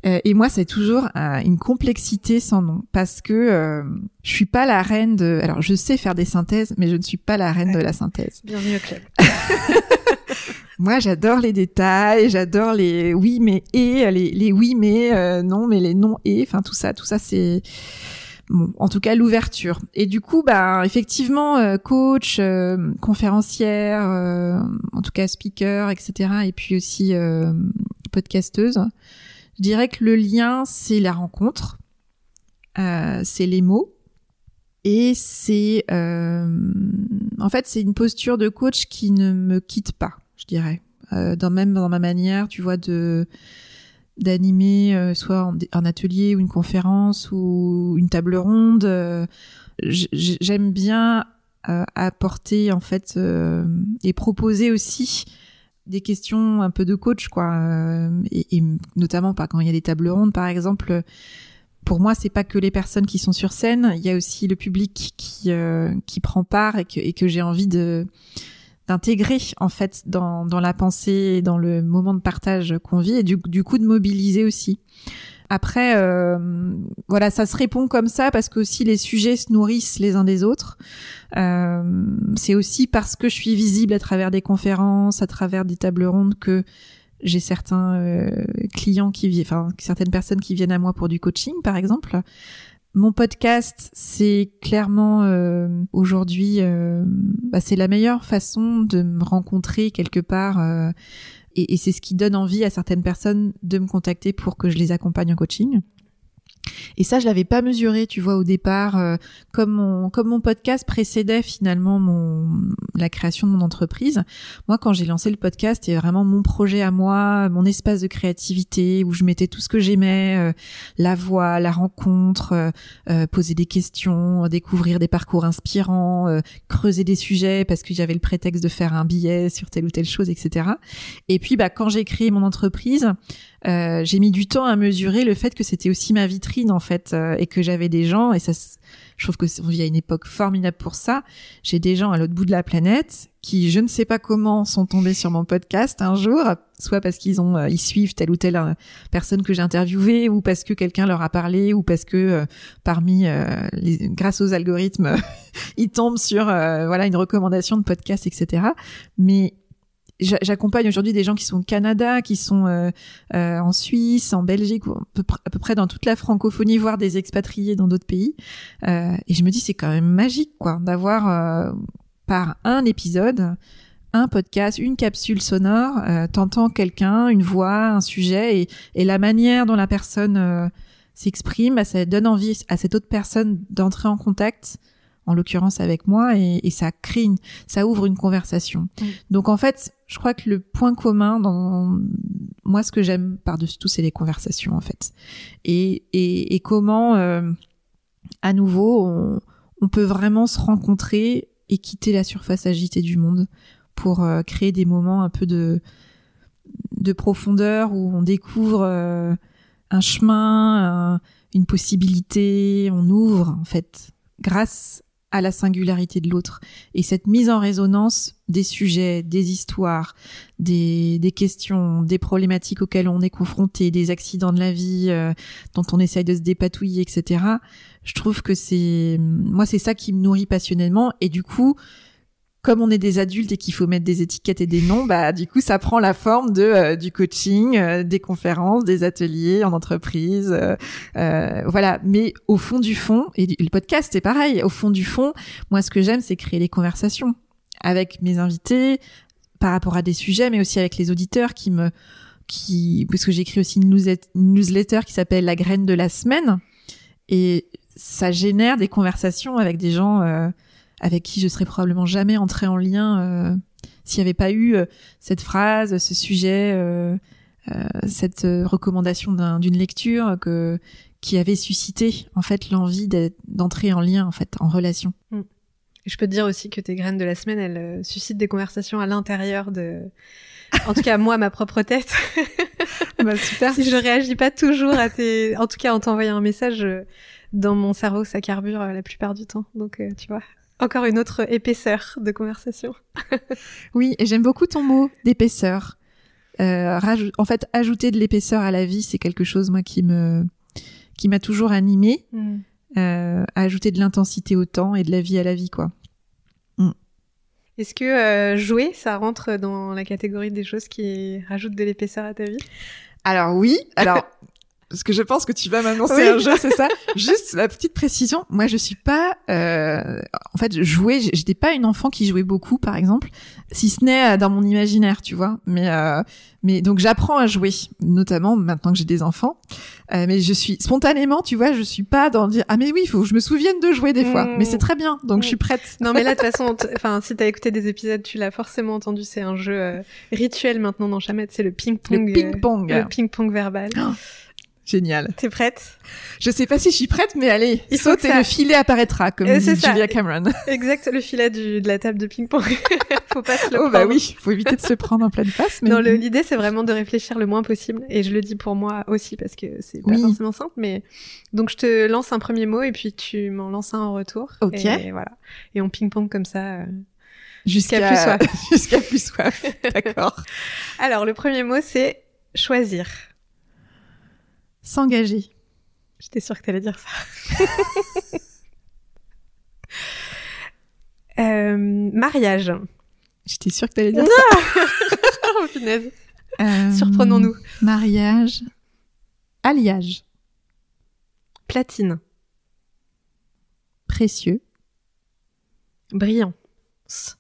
Euh, et moi, c'est toujours une complexité sans nom parce que je suis pas la reine de. Alors, je sais faire des synthèses, mais je ne suis pas la reine de la synthèse. Bienvenue au club. moi, j'adore les détails, j'adore les oui mais et, les, les oui mais non, mais les non et, enfin tout ça, tout ça, c'est en tout cas l'ouverture. Et du coup, bah effectivement, euh, coach, euh, conférencière, euh, en tout cas speaker, etc. Et puis aussi podcasteuse. Je dirais que le lien, c'est la rencontre, c'est les mots, et c'est en fait c'est une posture de coach qui ne me quitte pas, je dirais. dans même dans ma manière, tu vois, de d'animer euh, soit un atelier ou une conférence ou une table ronde. Euh, j'aime bien euh, apporter en fait et proposer aussi des questions un peu de coach quoi et, notamment pas quand il y a des tables rondes par exemple pour moi c'est pas que les personnes qui sont sur scène il y a aussi le public qui qui prend part et que, et que j'ai envie de d'intégrer en fait dans, la pensée et dans le moment de partage qu'on vit et du, du coup de mobiliser aussi. Après, euh, voilà, ça se répond comme ça parce que aussi les sujets se nourrissent les uns des autres. Euh, c'est aussi parce que je suis visible à travers des conférences, à travers des tables rondes que j'ai certains euh, clients qui viennent, enfin certaines personnes qui viennent à moi pour du coaching, par exemple. Mon podcast, c'est clairement euh, aujourd'hui, euh, bah, c'est la meilleure façon de me rencontrer quelque part, euh, et, c'est ce qui donne envie à certaines personnes de me contacter pour que je les accompagne en coaching. Et ça, je l'avais pas mesuré, tu vois, au départ. euh, comme mon comme mon podcast précédait finalement mon la création de mon entreprise. Moi, quand j'ai lancé le podcast, c'était vraiment mon projet à moi, mon espace de créativité où je mettais tout ce que j'aimais, euh, la voix, la rencontre, euh, euh, poser des questions, découvrir des parcours inspirants, euh, creuser des sujets parce que j'avais le prétexte de faire un billet sur telle ou telle chose, etc. Et puis, bah, quand j'ai créé mon entreprise, euh, j'ai mis du temps à mesurer le fait que c'était aussi ma vitrine en fait euh, et que j'avais des gens et ça je trouve que on vit à une époque formidable pour ça. J'ai des gens à l'autre bout de la planète qui je ne sais pas comment sont tombés sur mon podcast un jour soit parce qu'ils ont euh, ils suivent telle ou telle euh, personne que j'ai interviewée ou parce que quelqu'un leur a parlé ou parce que parmi les, grâce aux algorithmes ils tombent sur voilà une recommandation de podcast etc mais J'accompagne aujourd'hui des gens qui sont au Canada, qui sont euh, euh, en Suisse, en Belgique, à peu près dans toute la francophonie, voire des expatriés dans d'autres pays. Euh, et je me dis, c'est quand même magique, quoi, d'avoir euh, par un épisode, un podcast, une capsule sonore, euh, t'entends quelqu'un, une voix, un sujet, et, et la manière dont la personne euh, s'exprime, bah, ça donne envie à cette autre personne d'entrer en contact, en l'occurrence avec moi, et, et ça crée, une, ça ouvre une conversation. Donc en fait, je crois que le point commun dans moi, ce que j'aime par-dessus tout, c'est les conversations en fait, et, et, et comment, euh, à nouveau, on, on peut vraiment se rencontrer et quitter la surface agitée du monde pour euh, créer des moments un peu de de profondeur où on découvre euh, un chemin, un- une possibilité, on ouvre en fait grâce à la singularité de l'autre. Et cette mise en résonance des sujets, des histoires, des, des questions, des problématiques auxquelles on est confronté, des accidents de la vie euh, dont on essaye de se dépatouiller, etc. Je trouve que c'est moi c'est ça qui me nourrit passionnément et du coup comme on est des adultes et qu'il faut mettre des étiquettes et des noms, bah du coup ça prend la forme de euh, du coaching, euh, des conférences, des ateliers en entreprise, euh, euh, voilà. Mais au fond du fond, et le podcast c'est pareil. Au fond du fond, moi ce que j'aime c'est créer des conversations avec mes invités par rapport à des sujets, mais aussi avec les auditeurs qui me qui parce que j'écris aussi une newslet- une newsletter qui s'appelle la graine de la semaine et ça génère des conversations avec des gens avec qui je serais probablement jamais entrée en lien euh, s'il n'y avait pas eu euh, cette phrase, ce sujet, euh, cette recommandation d'un- d'une lecture que qui avait suscité en fait l'envie d'entrer en lien en fait en relation. Et je peux te dire aussi que tes graines de la semaine, elles euh, suscitent des conversations à l'intérieur de. En tout cas, moi, ma propre tête. bah, super. si je réagis pas toujours à tes. En tout cas, en t'envoyant un message, euh, dans mon cerveau, ça carbure euh, la plupart du temps. Donc, tu vois. Encore une autre épaisseur de conversation. Oui, et j'aime beaucoup ton mot d'épaisseur. Euh, en fait, ajouter de l'épaisseur à la vie, c'est quelque chose moi qui me qui m'a toujours animé. Euh, à ajouter de l'intensité au temps et de la vie à la vie, quoi. Est-ce que euh, jouer, ça rentre dans la catégorie des choses qui rajoutent de l'épaisseur à ta vie? Alors oui, alors parce que je pense que tu vas m'annoncer Oui. un jeu, c'est ça. Juste la petite précision, moi je suis pas, euh, en fait, jouer, j'étais pas une enfant qui jouait beaucoup, par exemple, si ce n'est euh, dans mon imaginaire, tu vois. Mais euh, mais donc j'apprends à jouer, notamment maintenant que j'ai des enfants. Euh, mais je suis spontanément, tu vois, je suis pas dans le dire ah mais oui, il faut que je me souvienne de jouer des fois. Mais c'est très bien, donc je suis prête. Non, mais là, de toute façon, enfin, si t'as écouté des épisodes, tu l'as forcément entendu. C'est un jeu euh, rituel maintenant dans Chamet. C'est le ping-pong. Le ping pong, euh, le ping-pong verbal. Génial. T'es prête? Je sais pas si je suis prête, mais allez, Il saute et ça- le filet apparaîtra, comme Euh, dit ça. Julia Cameron. Exact, le filet du, de la table de ping-pong. Faut pas se le Oh bah oui, faut éviter de se prendre en pleine face. Mais Non, l'idée, c'est vraiment de réfléchir le moins possible. Et je le dis pour moi aussi, parce que c'est pas Oui. forcément simple. Mais donc, je te lance un premier mot et puis tu m'en lances un en retour. Ok. Et voilà. Et on ping-pong comme ça. euh. jusqu'à plus soif. jusqu'à plus soif. D'accord. Alors, le premier mot, c'est choisir. S'engager. J'étais sûre que t'allais dire ça. Euh, mariage. J'étais sûre que t'allais dire ça. Oh. Euh, Surprenons-nous. Mariage. Alliage. Platine. Précieux. Brillant.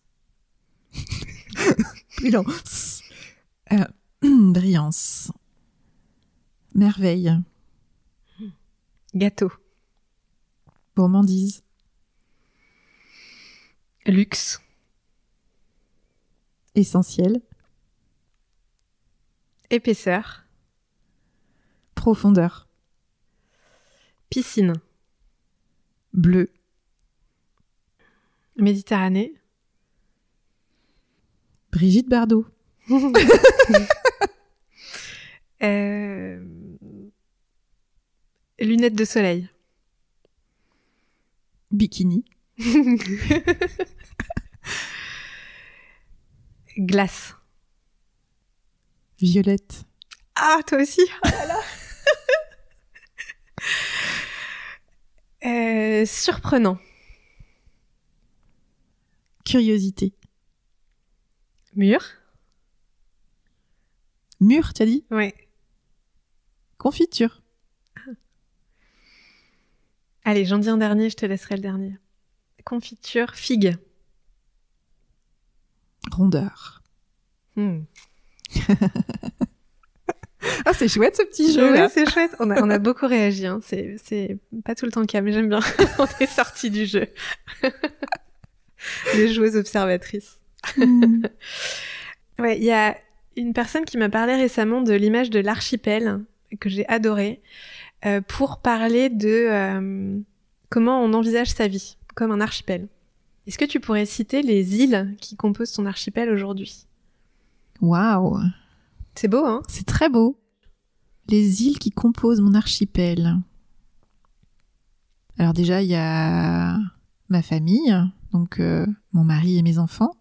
Brillance. Euh, brillance. Merveille. Gâteau. Gourmandise. Luxe. Essentiel. Épaisseur. Profondeur. Piscine. Bleu. Méditerranée. Brigitte Bardot. Euh, Lunettes de soleil. Bikini. Glace. Violette. Ah, toi aussi Oh là là. Euh, Surprenant. Curiosité. Mur. Mûr, tu as dit? Ouais. Confiture. Allez, j'en dis un dernier, je te laisserai le dernier. Confiture, figue. Rondeur. Hmm. Ah, c'est chouette ce petit jeu c'est chouette. On a, on a beaucoup réagi. Hein. C'est, pas tout le temps le cas, mais j'aime bien. on est sorti du jeu. Les joueuses observatrices. Hmm. Ouais, il y a une personne qui m'a parlé récemment de l'image de l'archipel que j'ai adoré euh, pour parler de euh, comment on envisage sa vie comme un archipel. Est-ce que tu pourrais citer les îles qui composent ton archipel aujourd'hui? Waouh, C'est beau, hein? C'est très beau. Les îles qui composent mon archipel. Alors déjà, il y a ma famille, donc euh, mon mari et mes enfants.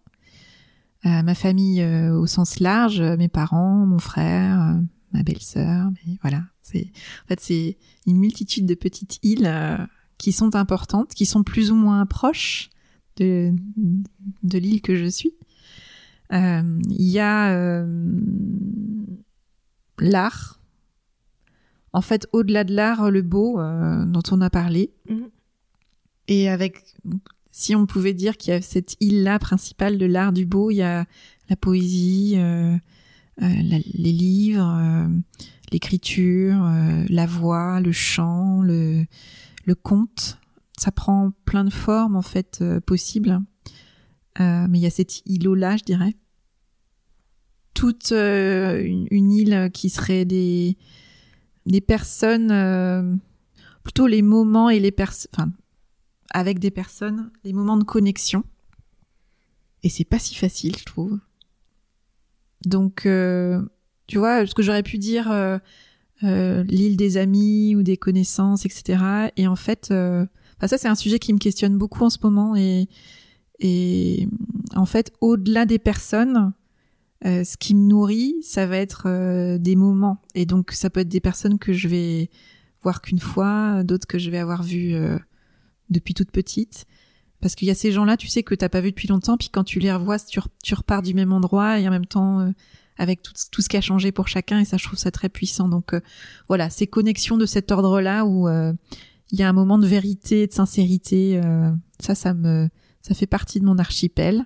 Euh, ma famille euh, au sens large, mes parents, mon frère, ma belle-sœur, mais voilà. C'est en fait c'est une multitude de petites îles euh, qui sont importantes, qui sont plus ou moins proches de de l'île que je suis. Euh, Il y a euh, l'art. En fait, au-delà de l'art, le beau dont on a parlé. Mhm. Et avec, si on pouvait dire qu'il y a cette île-là principale de l'art du beau, il y a la poésie, la- les livres, l'écriture, euh, la voix, le chant, le, le conte. Ça prend plein de formes en fait euh, possibles. Euh, mais il y a cette îlot-là, je dirais. Toute euh, une, île qui serait des, des personnes, plutôt les moments et les personnes, enfin, avec des personnes, les moments de connexion. Et c'est pas si facile, je trouve. Donc, tu vois, ce que j'aurais pu dire, euh, euh, l'île des amis ou des connaissances, etc. Et en fait, euh, ça c'est un sujet qui me questionne beaucoup en ce moment. Et, et en fait, au-delà des personnes, euh, ce qui me nourrit, ça va être des moments. Et donc, ça peut être des personnes que je vais voir qu'une fois, d'autres que je vais avoir vues depuis toute petite. Parce qu'il y a ces gens-là, tu sais, que t'as pas vu depuis longtemps, puis quand tu les revois, tu, re- tu repars du même endroit et en même temps avec tout, tout ce qui a changé pour chacun. Et ça, je trouve ça très puissant. Donc euh, voilà, ces connexions de cet ordre-là où euh, il y a un moment de vérité, de sincérité, euh, ça, ça me, ça fait partie de mon archipel.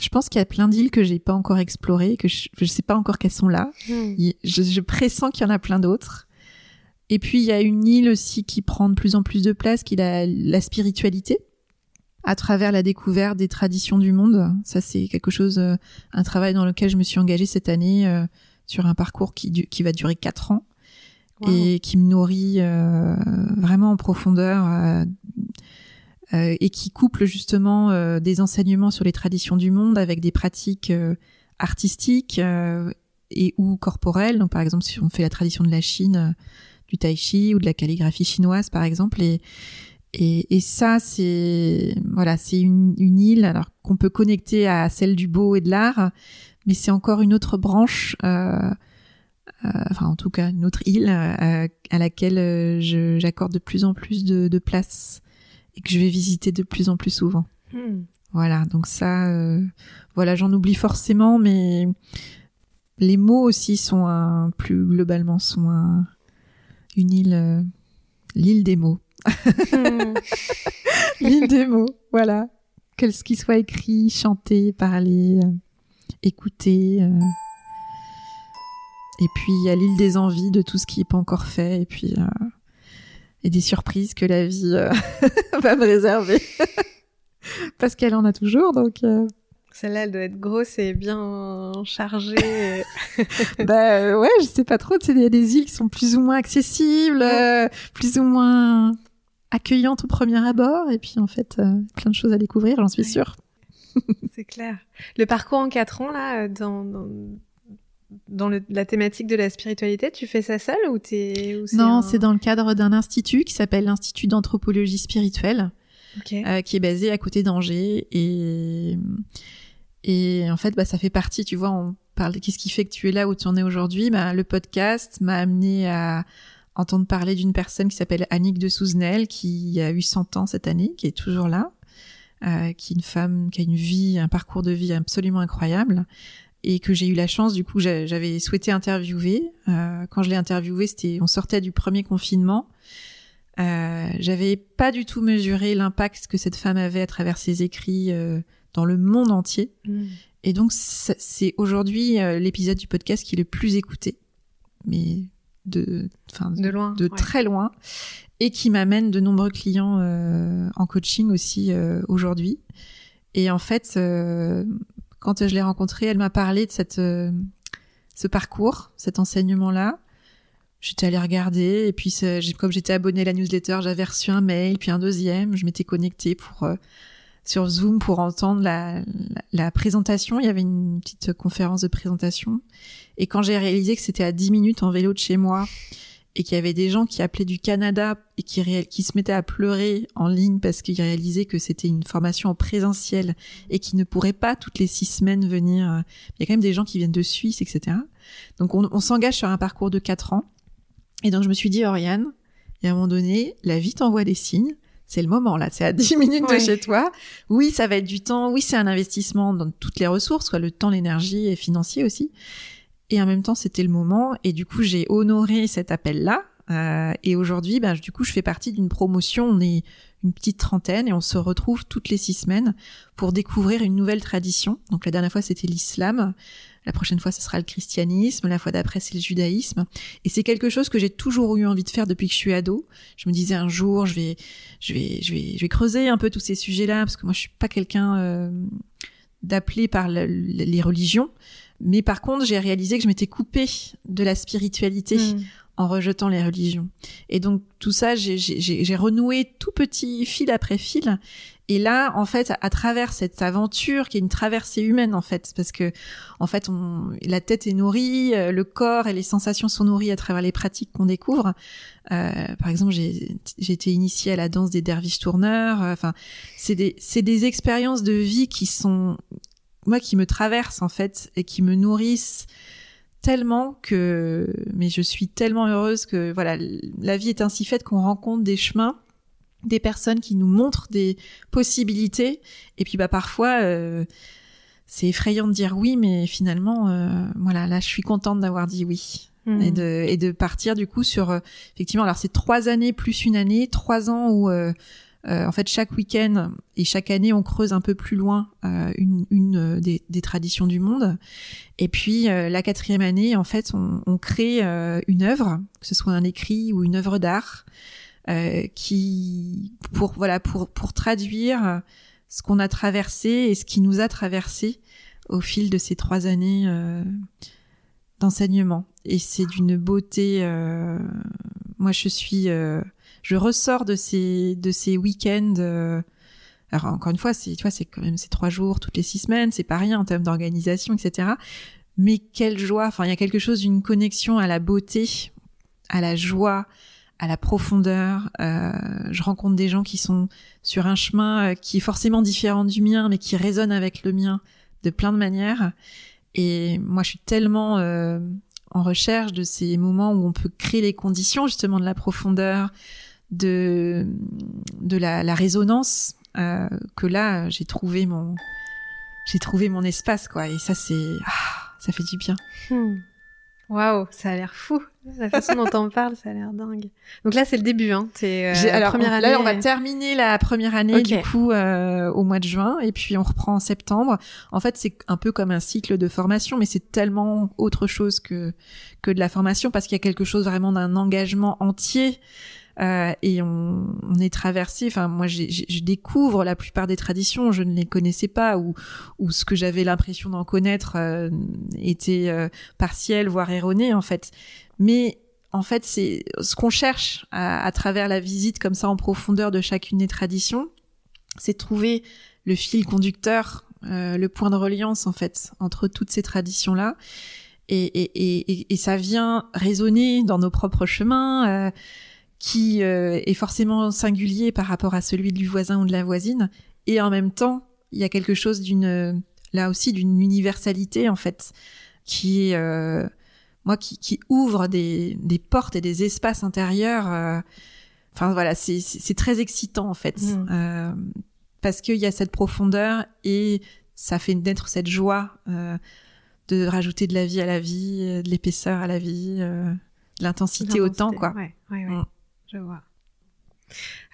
Je pense qu'il y a plein d'îles que j'ai pas encore explorées, que je, je sais pas encore qu'elles sont là. Hmm. Je, je pressens qu'il y en a plein d'autres. Et puis il y a une île aussi qui prend de plus en plus de place, qui est la, la spiritualité, à travers la découverte des traditions du monde. Ça c'est quelque chose, euh, un travail dans lequel je me suis engagée cette année euh, sur un parcours qui, du- qui va durer quatre ans Wow. et qui me nourrit euh, vraiment en profondeur euh, euh, et qui couple justement euh, des enseignements sur les traditions du monde avec des pratiques artistiques euh, et ou corporelles. Donc par exemple, si on fait la tradition de la Chine, du tai chi ou de la calligraphie chinoise par exemple, et et, et ça c'est voilà, c'est une, une île alors qu'on peut connecter à celle du beau et de l'art, mais c'est encore une autre branche. Euh, euh, enfin en tout cas une autre île euh, à laquelle euh, je- j'accorde de plus en plus de, de place et que je vais visiter de plus en plus souvent. Hmm. Voilà, donc ça, euh, voilà, j'en oublie forcément, mais les mots aussi sont un, plus globalement sont un, une île, euh, l'île des mots. l'île des mots, voilà, que ce qui soit écrit, chanté, parlé, euh, écouté, euh, Et puis il y a l'île des envies de tout ce qui n'est pas encore fait. Et puis et des surprises que la vie va me réserver. Parce qu'elle en a toujours, donc. Celle-là, elle doit être grosse et bien chargée. bah ouais, je sais pas trop. Il y a des îles qui sont plus ou moins accessibles, plus ou moins accueillante au premier abord, et puis en fait, euh, plein de choses à découvrir, j'en suis sûre. c'est clair. Le parcours en quatre ans, là, dans, dans, la thématique de la spiritualité, tu fais ça seule ou t'es... Non, c'est dans le cadre d'un institut qui s'appelle l'Institut d'anthropologie spirituelle, euh, qui est basé à côté d'Angers. Et, et en fait, bah, ça fait partie, tu vois, on parle qu'est-ce qui fait que tu es là où tu en es aujourd'hui. Bah, le podcast m'a amené à entendre parler d'une personne qui s'appelle Annick de Souzenel, qui a eu 100 ans cette année, qui est toujours là, euh, qui est une femme qui a une vie, un parcours de vie absolument incroyable, et que j'ai eu la chance, du coup, j'avais souhaité interviewer. Euh, quand je l'ai interviewée, c'était, on sortait du premier confinement. Euh, j'avais pas du tout mesuré l'impact que cette femme avait à travers ses écrits euh, dans le monde entier. Mm. Et donc, c'est aujourd'hui euh, l'épisode du podcast qui est le plus écouté. Mais de, de loin, de très loin, et qui m'amène de nombreux clients euh, en coaching aussi euh, aujourd'hui. Et en fait, euh, quand je l'ai rencontrée, elle m'a parlé de cette, ce parcours, cet enseignement-là. J'étais allée regarder, et puis comme j'étais abonnée à la newsletter, j'avais reçu un mail, puis un deuxième. Je m'étais connectée pour sur Zoom pour entendre la, la, présentation. Il y avait une petite conférence de présentation. Et quand j'ai réalisé que c'était à 10 minutes en vélo de chez moi et qu'il y avait des gens qui appelaient du Canada et qui, qui se mettaient à pleurer en ligne parce qu'ils réalisaient que c'était une formation en présentiel et qui ne pourraient pas toutes les six semaines venir. Euh, il y a quand même des gens qui viennent de Suisse, etc. Donc on, on s'engage sur un parcours de 4 ans. Et donc je me suis dit, Oriane, et à un moment donné, la vie t'envoie des signes c'est le moment là, c'est à 10 minutes de chez toi. Oui, ça va être du temps, oui, c'est un investissement dans toutes les ressources, soit le temps, l'énergie et financier aussi. Et en même temps, c'était le moment et du coup, j'ai honoré cet appel-là. Euh, et aujourd'hui, ben, du coup, je fais partie d'une promotion. On est une petite trentaine et on se retrouve toutes les six semaines pour découvrir une nouvelle tradition. Donc la dernière fois, c'était l'islam. La prochaine fois, ce sera le christianisme. La fois d'après, c'est le judaïsme. Et c'est quelque chose que j'ai toujours eu envie de faire depuis que je suis ado. Je me disais un jour, je vais, je vais, je vais, je vais creuser un peu tous ces sujets-là parce que moi, je suis pas quelqu'un euh, d'appelé par les religions. Mais par contre, j'ai réalisé que je m'étais coupée de la spiritualité hmm. en rejetant les religions. Et donc tout ça, j'ai renoué tout petit fil après fil. Et là, en fait, à, travers cette aventure qui est une traversée humaine, en fait, parce que, en fait, on, la tête est nourrie, euh, le corps et les sensations sont nourris à travers les pratiques qu'on découvre. Euh, par exemple, j'ai été initiée à la danse des derviches tourneurs. Euh, enfin, c'est des, des expériences de vie qui sont, moi, qui me traversent en fait et qui me nourrissent tellement que, mais je suis tellement heureuse que, voilà, la vie est ainsi faite qu'on rencontre des chemins des personnes qui nous montrent des possibilités. Et puis bah parfois, euh, c'est effrayant de dire oui, mais finalement, euh, voilà, là, je suis contente d'avoir dit oui. Hmm. Et, de, et de partir du coup sur euh, effectivement alors c'est trois années plus une année trois ans où en fait chaque week-end et chaque année on creuse un peu plus loin une, une des, des, traditions du monde et puis la quatrième année en fait on, on crée une œuvre que ce soit un écrit ou une œuvre d'art euh, qui pour voilà pour pour traduire ce qu'on a traversé et ce qui nous a traversé au fil de ces trois années euh, d'enseignement. Et c'est d'une beauté. Euh, moi, je suis, euh, je ressors de ces de ces week-ends. Euh, alors encore une fois, c'est tu vois, c'est quand même ces trois jours toutes les six semaines, c'est pas rien en termes d'organisation, etc. Mais quelle joie Enfin, il y a quelque chose d'une connexion à la beauté, à la joie, à la profondeur. Euh, je rencontre des gens qui sont sur un chemin euh, qui est forcément différent du mien, mais qui résonne avec le mien de plein de manières. Et moi, je suis tellement euh, en recherche de ces moments où on peut créer les conditions justement de la profondeur, de de la, la résonance, euh, que là, j'ai trouvé mon j'ai trouvé mon espace quoi. Et ça, c'est ah, ça fait du bien. Hmm. Waouh, ça a l'air fou. La façon dont on parle, ça a l'air dingue. Donc là, c'est le début, hein. C'est euh, alors première année. Là, on va terminer la première année du coup euh, au mois de juin, et puis on reprend en septembre. En fait, c'est un peu comme un cycle de formation, mais c'est tellement autre chose que que de la formation parce qu'il y a quelque chose vraiment d'un engagement entier. Euh, et on, on, est traversé. Enfin, moi, je découvre la plupart des traditions, je ne les connaissais pas, ou, ou ce que j'avais l'impression d'en connaître euh, était euh, partiel, voire erroné en fait. Mais en fait, c'est ce qu'on cherche à, à, travers la visite comme ça en profondeur de chacune des traditions, c'est trouver le fil conducteur, euh, le point de reliance en fait entre toutes ces traditions là. Et, et, et, et, ça vient résonner dans nos propres chemins. Euh, qui euh, est forcément singulier par rapport à celui du voisin ou de la voisine, et en même temps, il y a quelque chose d'une, là aussi, d'une universalité en fait, qui euh, moi, qui, qui ouvre des, des, portes et des espaces intérieurs. Euh, enfin voilà, c'est, très excitant en fait, mmh. parce qu'il y a cette profondeur et ça fait naître cette joie de rajouter de la vie à la vie, de l'épaisseur à la vie, de l'intensité au temps, quoi. Ouais, ouais, ouais. Mmh. Je vois.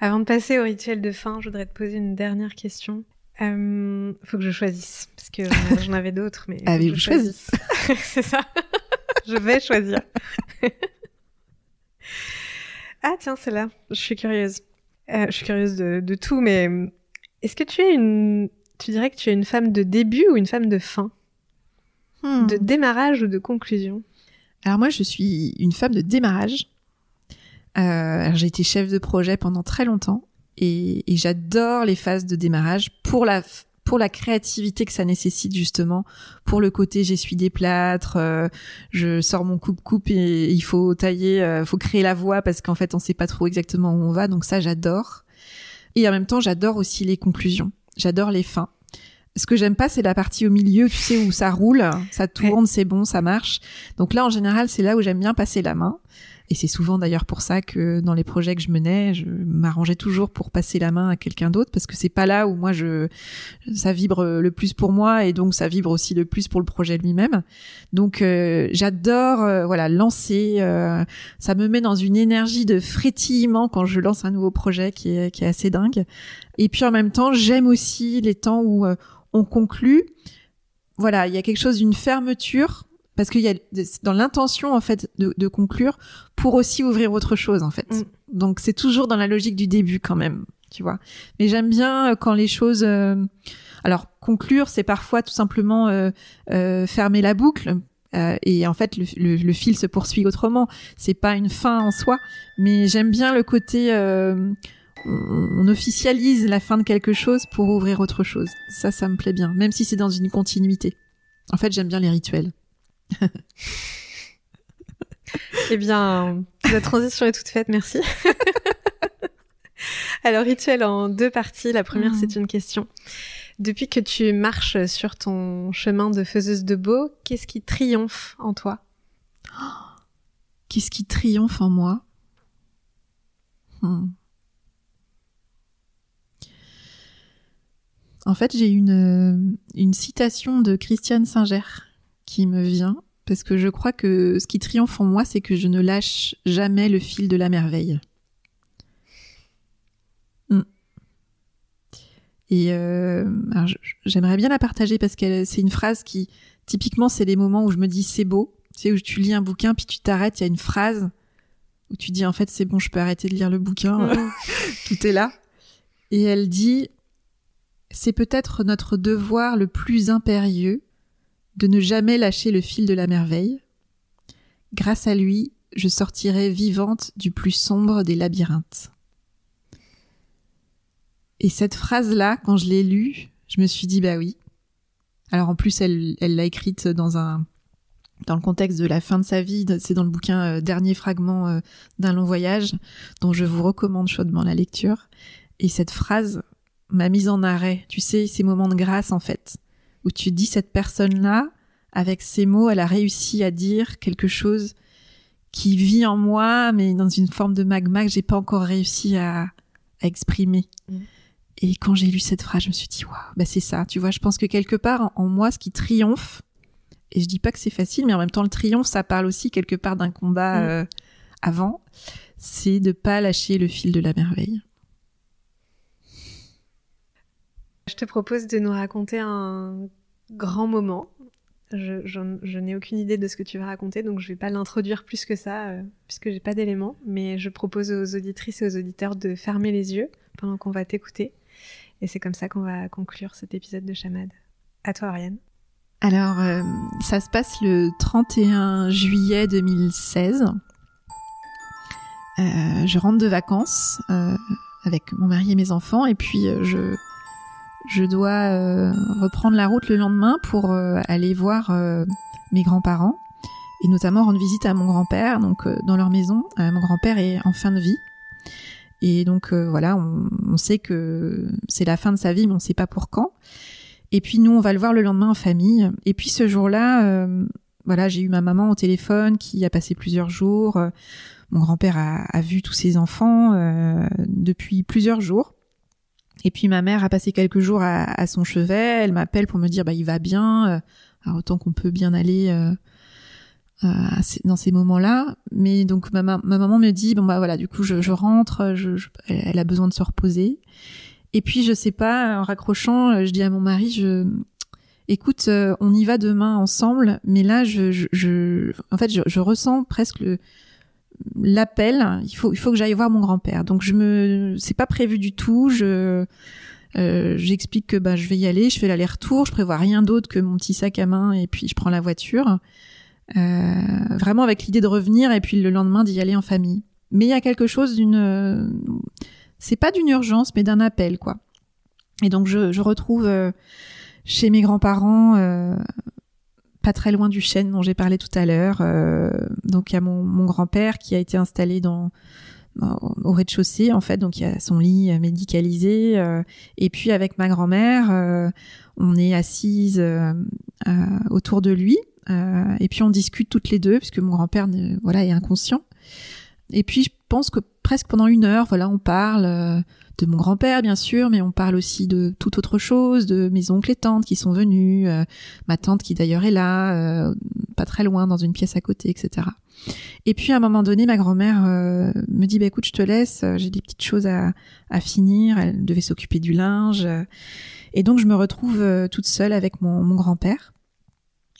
Avant de passer au rituel de fin, je voudrais te poser une dernière question. Il euh, faut que je choisisse, parce que j'en avais d'autres, mais. Avez-vous choisi C'est ça. Je vais choisir. ah, tiens, c'est là. Je suis curieuse. Euh, je suis curieuse de, tout, mais est-ce que tu es une. Tu dirais que tu es une femme de début ou une femme de fin? Hmm. De démarrage ou de conclusion? Alors, moi, je suis une femme de démarrage. Euh, j'ai été chef de projet pendant très longtemps et, et j'adore les phases de démarrage pour la pour la créativité que ça nécessite justement, pour le côté j'essuie des plâtres, euh, je sors mon coupe-coupe et il faut tailler, euh, faut créer la voie parce qu'en fait on sait pas trop exactement où on va, donc ça j'adore. Et en même temps j'adore aussi les conclusions, j'adore les fins. Ce que j'aime pas, c'est la partie au milieu, tu sais, où ça roule, ça tourne, c'est bon, ça marche. Donc là, en général, c'est là où j'aime bien passer la main. Et c'est souvent d'ailleurs pour ça que dans les projets que je menais, je m'arrangeais toujours pour passer la main à quelqu'un d'autre parce que c'est pas là où moi je ça vibre le plus pour moi et donc ça vibre aussi le plus pour le projet lui-même. Donc euh, j'adore euh, voilà lancer euh, ça me met dans une énergie de frétillement quand je lance un nouveau projet qui est qui est assez dingue. Et puis en même temps, j'aime aussi les temps où on conclut voilà, il y a quelque chose d'une fermeture parce qu'il y a dans l'intention en fait de, conclure pour aussi ouvrir autre chose en fait. Mm. Donc c'est toujours dans la logique du début quand même, tu vois. Mais j'aime bien euh, quand les choses euh, alors conclure c'est parfois tout simplement euh, fermer la boucle et en fait le, fil se poursuit autrement. C'est pas une fin en soi, mais j'aime bien le côté on officialise la fin de quelque chose pour ouvrir autre chose. Ça, ça me plaît bien, même si c'est dans une continuité. En fait, j'aime bien les rituels. Eh bien, la transition est toute faite, merci. Alors, rituel en deux parties. La première, c'est mhm. une question. Depuis que tu marches sur ton chemin de faiseuse de beau, qu'est-ce qui triomphe en toi? Qu'est-ce qui triomphe en moi? Hmm. En fait, j'ai une, une citation de Christiane Singer qui me vient, parce que je crois que ce qui triomphe en moi, c'est que je ne lâche jamais le fil de la merveille. Mm. Et euh, j'aimerais bien la partager parce que c'est une phrase qui, typiquement, c'est les moments où je me dis c'est beau. C'est où tu lis un bouquin, puis tu t'arrêtes, il y a une phrase où tu dis en fait c'est bon, je peux arrêter de lire le bouquin, tout est là. Et elle dit c'est peut-être notre devoir le plus impérieux de ne jamais lâcher le fil de la merveille. Grâce à lui, je sortirai vivante du plus sombre des labyrinthes. Et cette phrase-là, quand je l'ai lue, je me suis dit, bah oui. Alors en plus, elle, l'a écrite dans un, dans le contexte de la fin de sa vie. C'est dans le bouquin euh, Dernier fragment euh, d'un long voyage, dont je vous recommande chaudement la lecture. Et cette phrase m'a mise en arrêt. Tu sais, ces moments de grâce, en fait où tu dis cette personne-là, avec ces mots, elle a réussi à dire quelque chose qui vit en moi, mais dans une forme de magma que j'ai pas encore réussi à, exprimer. Mm. Et quand j'ai lu cette phrase, je me suis dit, waouh, bah c'est ça. Tu vois, je pense que quelque part en, moi, ce qui triomphe, Et je dis pas que c'est facile, mais en même temps, le triomphe, ça parle aussi quelque part d'un combat mm. euh, avant. C'est de pas lâcher le fil de la merveille. Je te propose de nous raconter un grand moment. Je, n'ai aucune idée de ce que tu vas raconter, donc je vais pas l'introduire plus que ça, euh, puisque j'ai pas d'éléments. Mais je propose aux auditrices et aux auditeurs de fermer les yeux pendant qu'on va t'écouter. Et c'est comme ça qu'on va conclure cet épisode de Chamade. À toi, Ariane. Alors, euh, ça se passe le 31 juillet 2016. Euh, je rentre de vacances euh, avec mon mari et mes enfants, et puis je, je dois reprendre la route le lendemain pour aller voir mes grands-parents, et notamment rendre visite à mon grand-père, donc dans leur maison. mon grand-père est en fin de vie. Et donc voilà, on, sait que c'est la fin de sa vie, mais on ne sait pas pour quand. Et puis nous, on va le voir le lendemain en famille. Et puis ce jour-là, euh, voilà, j'ai eu ma maman au téléphone qui a passé plusieurs jours. Euh, mon grand-père a, vu tous ses enfants euh, depuis plusieurs jours. Et puis ma mère a passé quelques jours à, son chevet. Elle m'appelle pour me dire bah il va bien. alors autant qu'on peut bien aller dans ces moments-là. Mais donc ma, ma, maman me dit bon bah voilà du coup je, je rentre. Je, elle a besoin de se reposer. Et puis, je sais pas, en raccrochant, euh, je dis à mon mari, je, écoute, euh, on y va demain ensemble, mais là, je, je, en fait, je, je ressens presque l'appel. Il faut, il faut que j'aille voir mon grand-père. Donc, je me, c'est pas prévu du tout. Je, euh, j'explique que bah, je vais y aller, je fais l'aller-retour, je prévois rien d'autre que mon petit sac à main et puis je prends la voiture. Euh, vraiment avec l'idée de revenir et puis le lendemain d'y aller en famille. Mais il y a quelque chose d'une c'est pas d'une urgence, mais d'un appel, quoi. Et donc je, je retrouve euh, chez mes grands-parents, euh, pas très loin du chêne dont j'ai parlé tout à l'heure. Euh, donc il y a mon, mon grand-père qui a été installé dans, au rez-de-chaussée en fait, donc il y a son lit médicalisé. et puis avec ma grand-mère, on est assise autour de lui. et puis on discute toutes les deux puisque mon grand-père voilà est inconscient. Et puis je pense que presque pendant une heure, voilà, on parle euh, de mon grand-père bien sûr, mais on parle aussi de toute autre chose, de mes oncles et tantes qui sont venus, euh, ma tante qui d'ailleurs est là, euh, pas très loin dans une pièce à côté, etc. Et puis à un moment donné, ma grand-mère me dit bah écoute, je te laisse, j'ai des petites choses à, finir. Elle devait s'occuper du linge, et donc je me retrouve toute seule avec mon, grand-père.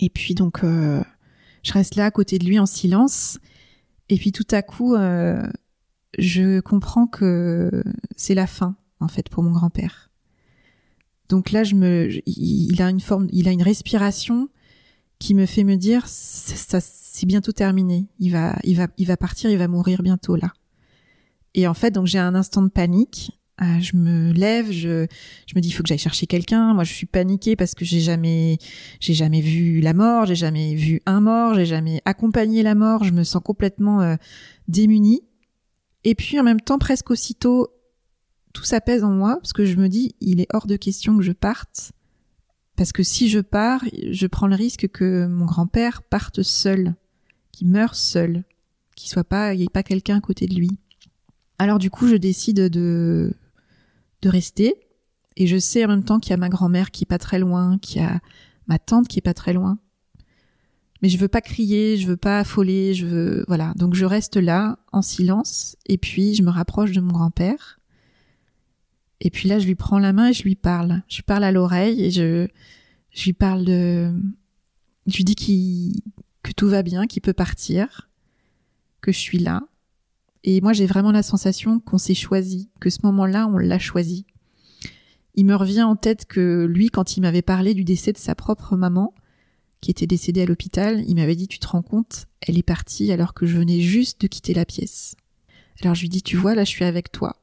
Et puis donc je reste là à côté de lui en silence. Et puis tout à coup, euh, je comprends que c'est la fin, en fait, pour mon grand-père. Donc là, je me, il a une forme, il a une respiration qui me fait me dire, ça, c'est bientôt terminé. Il va, il va, il va partir, il va mourir bientôt là. Et en fait, donc j'ai un instant de panique. Euh, je me lève, je, je me dis il faut que j'aille chercher quelqu'un. Moi, je suis paniquée parce que j'ai jamais, j'ai jamais vu la mort, j'ai jamais vu un mort, j'ai jamais accompagné la mort. Je me sens complètement euh, démunie. Et puis en même temps, presque aussitôt, tout s'apaise en moi parce que je me dis il est hors de question que je parte parce que si je pars, je prends le risque que mon grand-père parte seul, qu'il meure seul, qu'il soit pas, il n'y ait pas quelqu'un à côté de lui. Alors du coup, je décide de de rester. Et je sais en même temps qu'il y a ma grand-mère qui est pas très loin, qu'il y a ma tante qui est pas très loin. Mais je veux pas crier, je veux pas affoler, je veux, voilà. Donc je reste là, en silence, et puis je me rapproche de mon grand-père. Et puis là, je lui prends la main et je lui parle. Je lui parle à l'oreille et je, je lui parle de, je lui dis qu'il, que tout va bien, qu'il peut partir, que je suis là, et moi, j'ai vraiment la sensation qu'on s'est choisi, que ce moment-là, on l'a choisi. Il me revient en tête que lui, quand il m'avait parlé du décès de sa propre maman, qui était décédée à l'hôpital, il m'avait dit, tu te rends compte, elle est partie alors que je venais juste de quitter la pièce. Alors je lui dis, tu vois, là, je suis avec toi.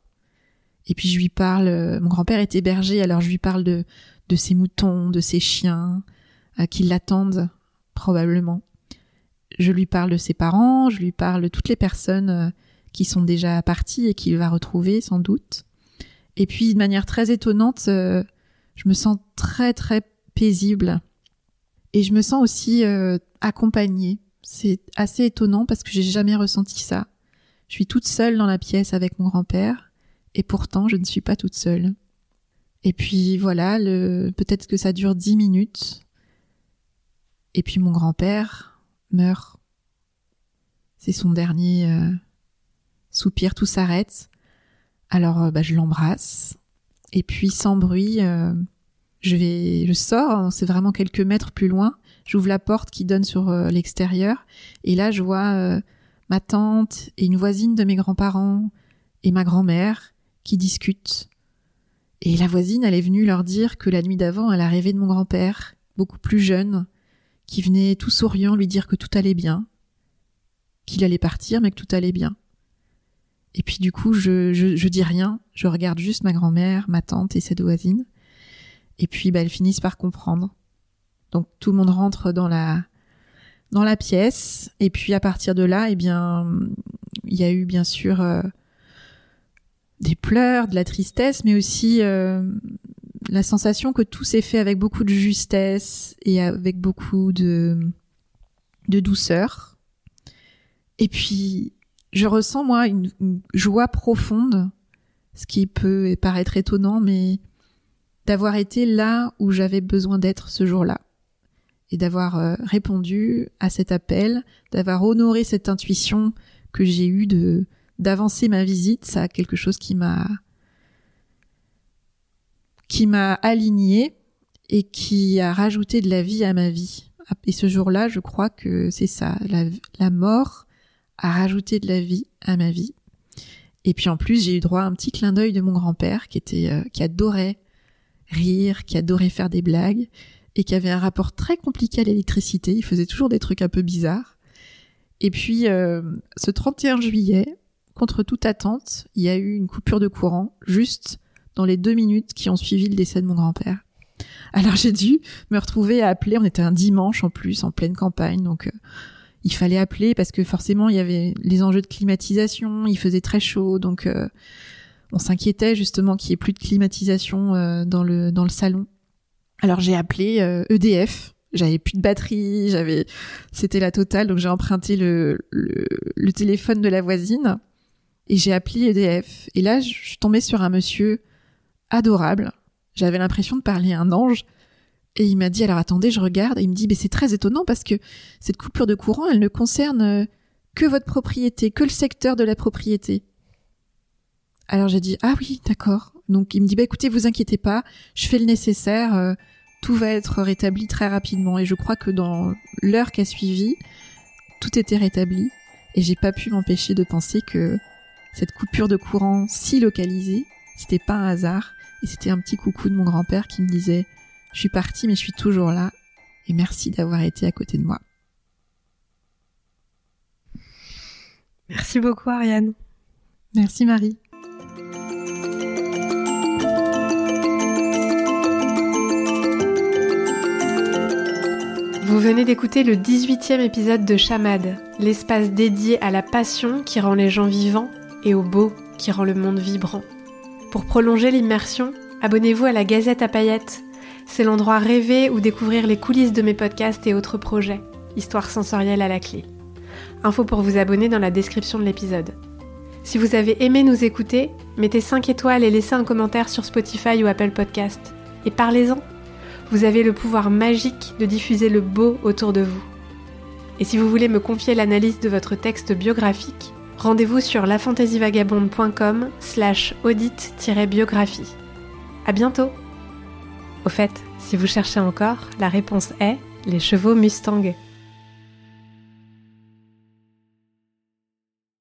Et puis je lui parle, euh, mon grand-père était berger, alors je lui parle de, de ses moutons, de ses chiens, euh, qui l'attendent, probablement. Je lui parle de ses parents, je lui parle de toutes les personnes euh, qui sont déjà partis et qu'il va retrouver sans doute. Et puis de manière très étonnante, euh, je me sens très très paisible et je me sens aussi euh, accompagnée. C'est assez étonnant parce que j'ai jamais ressenti ça. Je suis toute seule dans la pièce avec mon grand-père et pourtant je ne suis pas toute seule. Et puis voilà, le... peut-être que ça dure dix minutes. Et puis mon grand-père meurt. C'est son dernier euh, soupir, tout s'arrête. Alors euh, bah, je l'embrasse. Et puis sans bruit, euh, je vais, je sors. Hein, c'est vraiment quelques mètres plus loin. J'ouvre la porte qui donne sur l'extérieur. Et là, je vois ma tante et une voisine de mes grands-parents et ma grand-mère qui discutent. Et la voisine, elle est venue leur dire que la nuit d'avant, elle a rêvé de mon grand-père, beaucoup plus jeune, qui venait tout souriant lui dire que tout allait bien, qu'il allait partir, mais que tout allait bien. Et puis du coup, je, je, dis rien, je regarde juste ma grand-mère, ma tante et cette voisine. Et puis, bah, elles finissent par comprendre. Donc tout le monde rentre dans la dans la pièce. Et puis à partir de là, eh bien, il y a eu bien sûr euh, des pleurs, de la tristesse, mais aussi euh, la sensation que tout s'est fait avec beaucoup de justesse et avec beaucoup de, de douceur. Et puis, je ressens, moi, une, joie profonde, ce qui peut paraître étonnant, mais d'avoir été là où j'avais besoin d'être ce jour-là. Et d'avoir euh, répondu à cet appel, d'avoir honoré cette intuition que j'ai eue de, d'avancer ma visite, ça a quelque chose qui m'a qui m'a aligné et qui a rajouté de la vie à ma vie. Et ce jour-là, je crois que c'est ça, la, mort a rajouté de la vie à ma vie. Et puis en plus, j'ai eu droit à un petit clin d'œil de mon grand-père qui était euh, qui adorait rire, qui adorait faire des blagues et qui avait un rapport très compliqué à l'électricité. Il faisait toujours des trucs un peu bizarres. Et puis euh, ce 31 juillet, contre toute attente, il y a eu une coupure de courant juste dans les deux minutes qui ont suivi le décès de mon grand-père. Alors j'ai dû me retrouver à appeler. On était un dimanche en plus, en pleine campagne, donc euh, il fallait appeler parce que forcément il y avait les enjeux de climatisation. Il faisait très chaud, donc euh, on s'inquiétait justement qu'il y ait plus de climatisation euh, dans le dans le salon. Alors j'ai appelé EDF. E j'avais plus de batterie, j'avais, c'était la totale, donc j'ai emprunté le, le téléphone de la voisine et j'ai appelé EDF. Et là, je suis tombée sur un monsieur adorable. J'avais l'impression de parler à un ange. Et il m'a dit, alors attendez, je regarde. Et il me dit, mais c'est très étonnant parce que cette coupure de courant, elle ne concerne euh, que votre propriété, que le secteur de la propriété. Alors j'ai dit, ah oui, d'accord. Donc il me dit, bah écoutez, vous inquiétez pas, je fais le nécessaire, euh, tout va être rétabli très rapidement. Et je crois que dans l'heure qui a suivi, tout était rétabli. Et j'ai pas pu m'empêcher de penser que cette coupure de courant si localisée, c'était pas un hasard, et c'était un petit coucou de mon grand-père qui me disait Je suis parti mais je suis toujours là, et merci d'avoir été à côté de moi. Merci beaucoup Ariane. Merci Marie. Vous venez d'écouter le 18e épisode de Chamade, l'espace dédié à la passion qui rend les gens vivants et au beau qui rend le monde vibrant. Pour prolonger l'immersion, abonnez-vous à la Gazette à paillettes. C'est l'endroit rêvé où découvrir les coulisses de mes podcasts et autres projets. Histoire sensorielle à la clé. Info pour vous abonner dans la description de l'épisode. Si vous avez aimé nous écouter, mettez 5 étoiles et laissez un commentaire sur Spotify ou Apple Podcast. Et parlez-en. Vous avez le pouvoir magique de diffuser le beau autour de vous. Et si vous voulez me confier l'analyse de votre texte biographique, Rendez-vous sur lafantasyvagabonde.com slash audit-biographie. À bientôt Au fait, si vous cherchez encore, la réponse est les chevaux Mustang.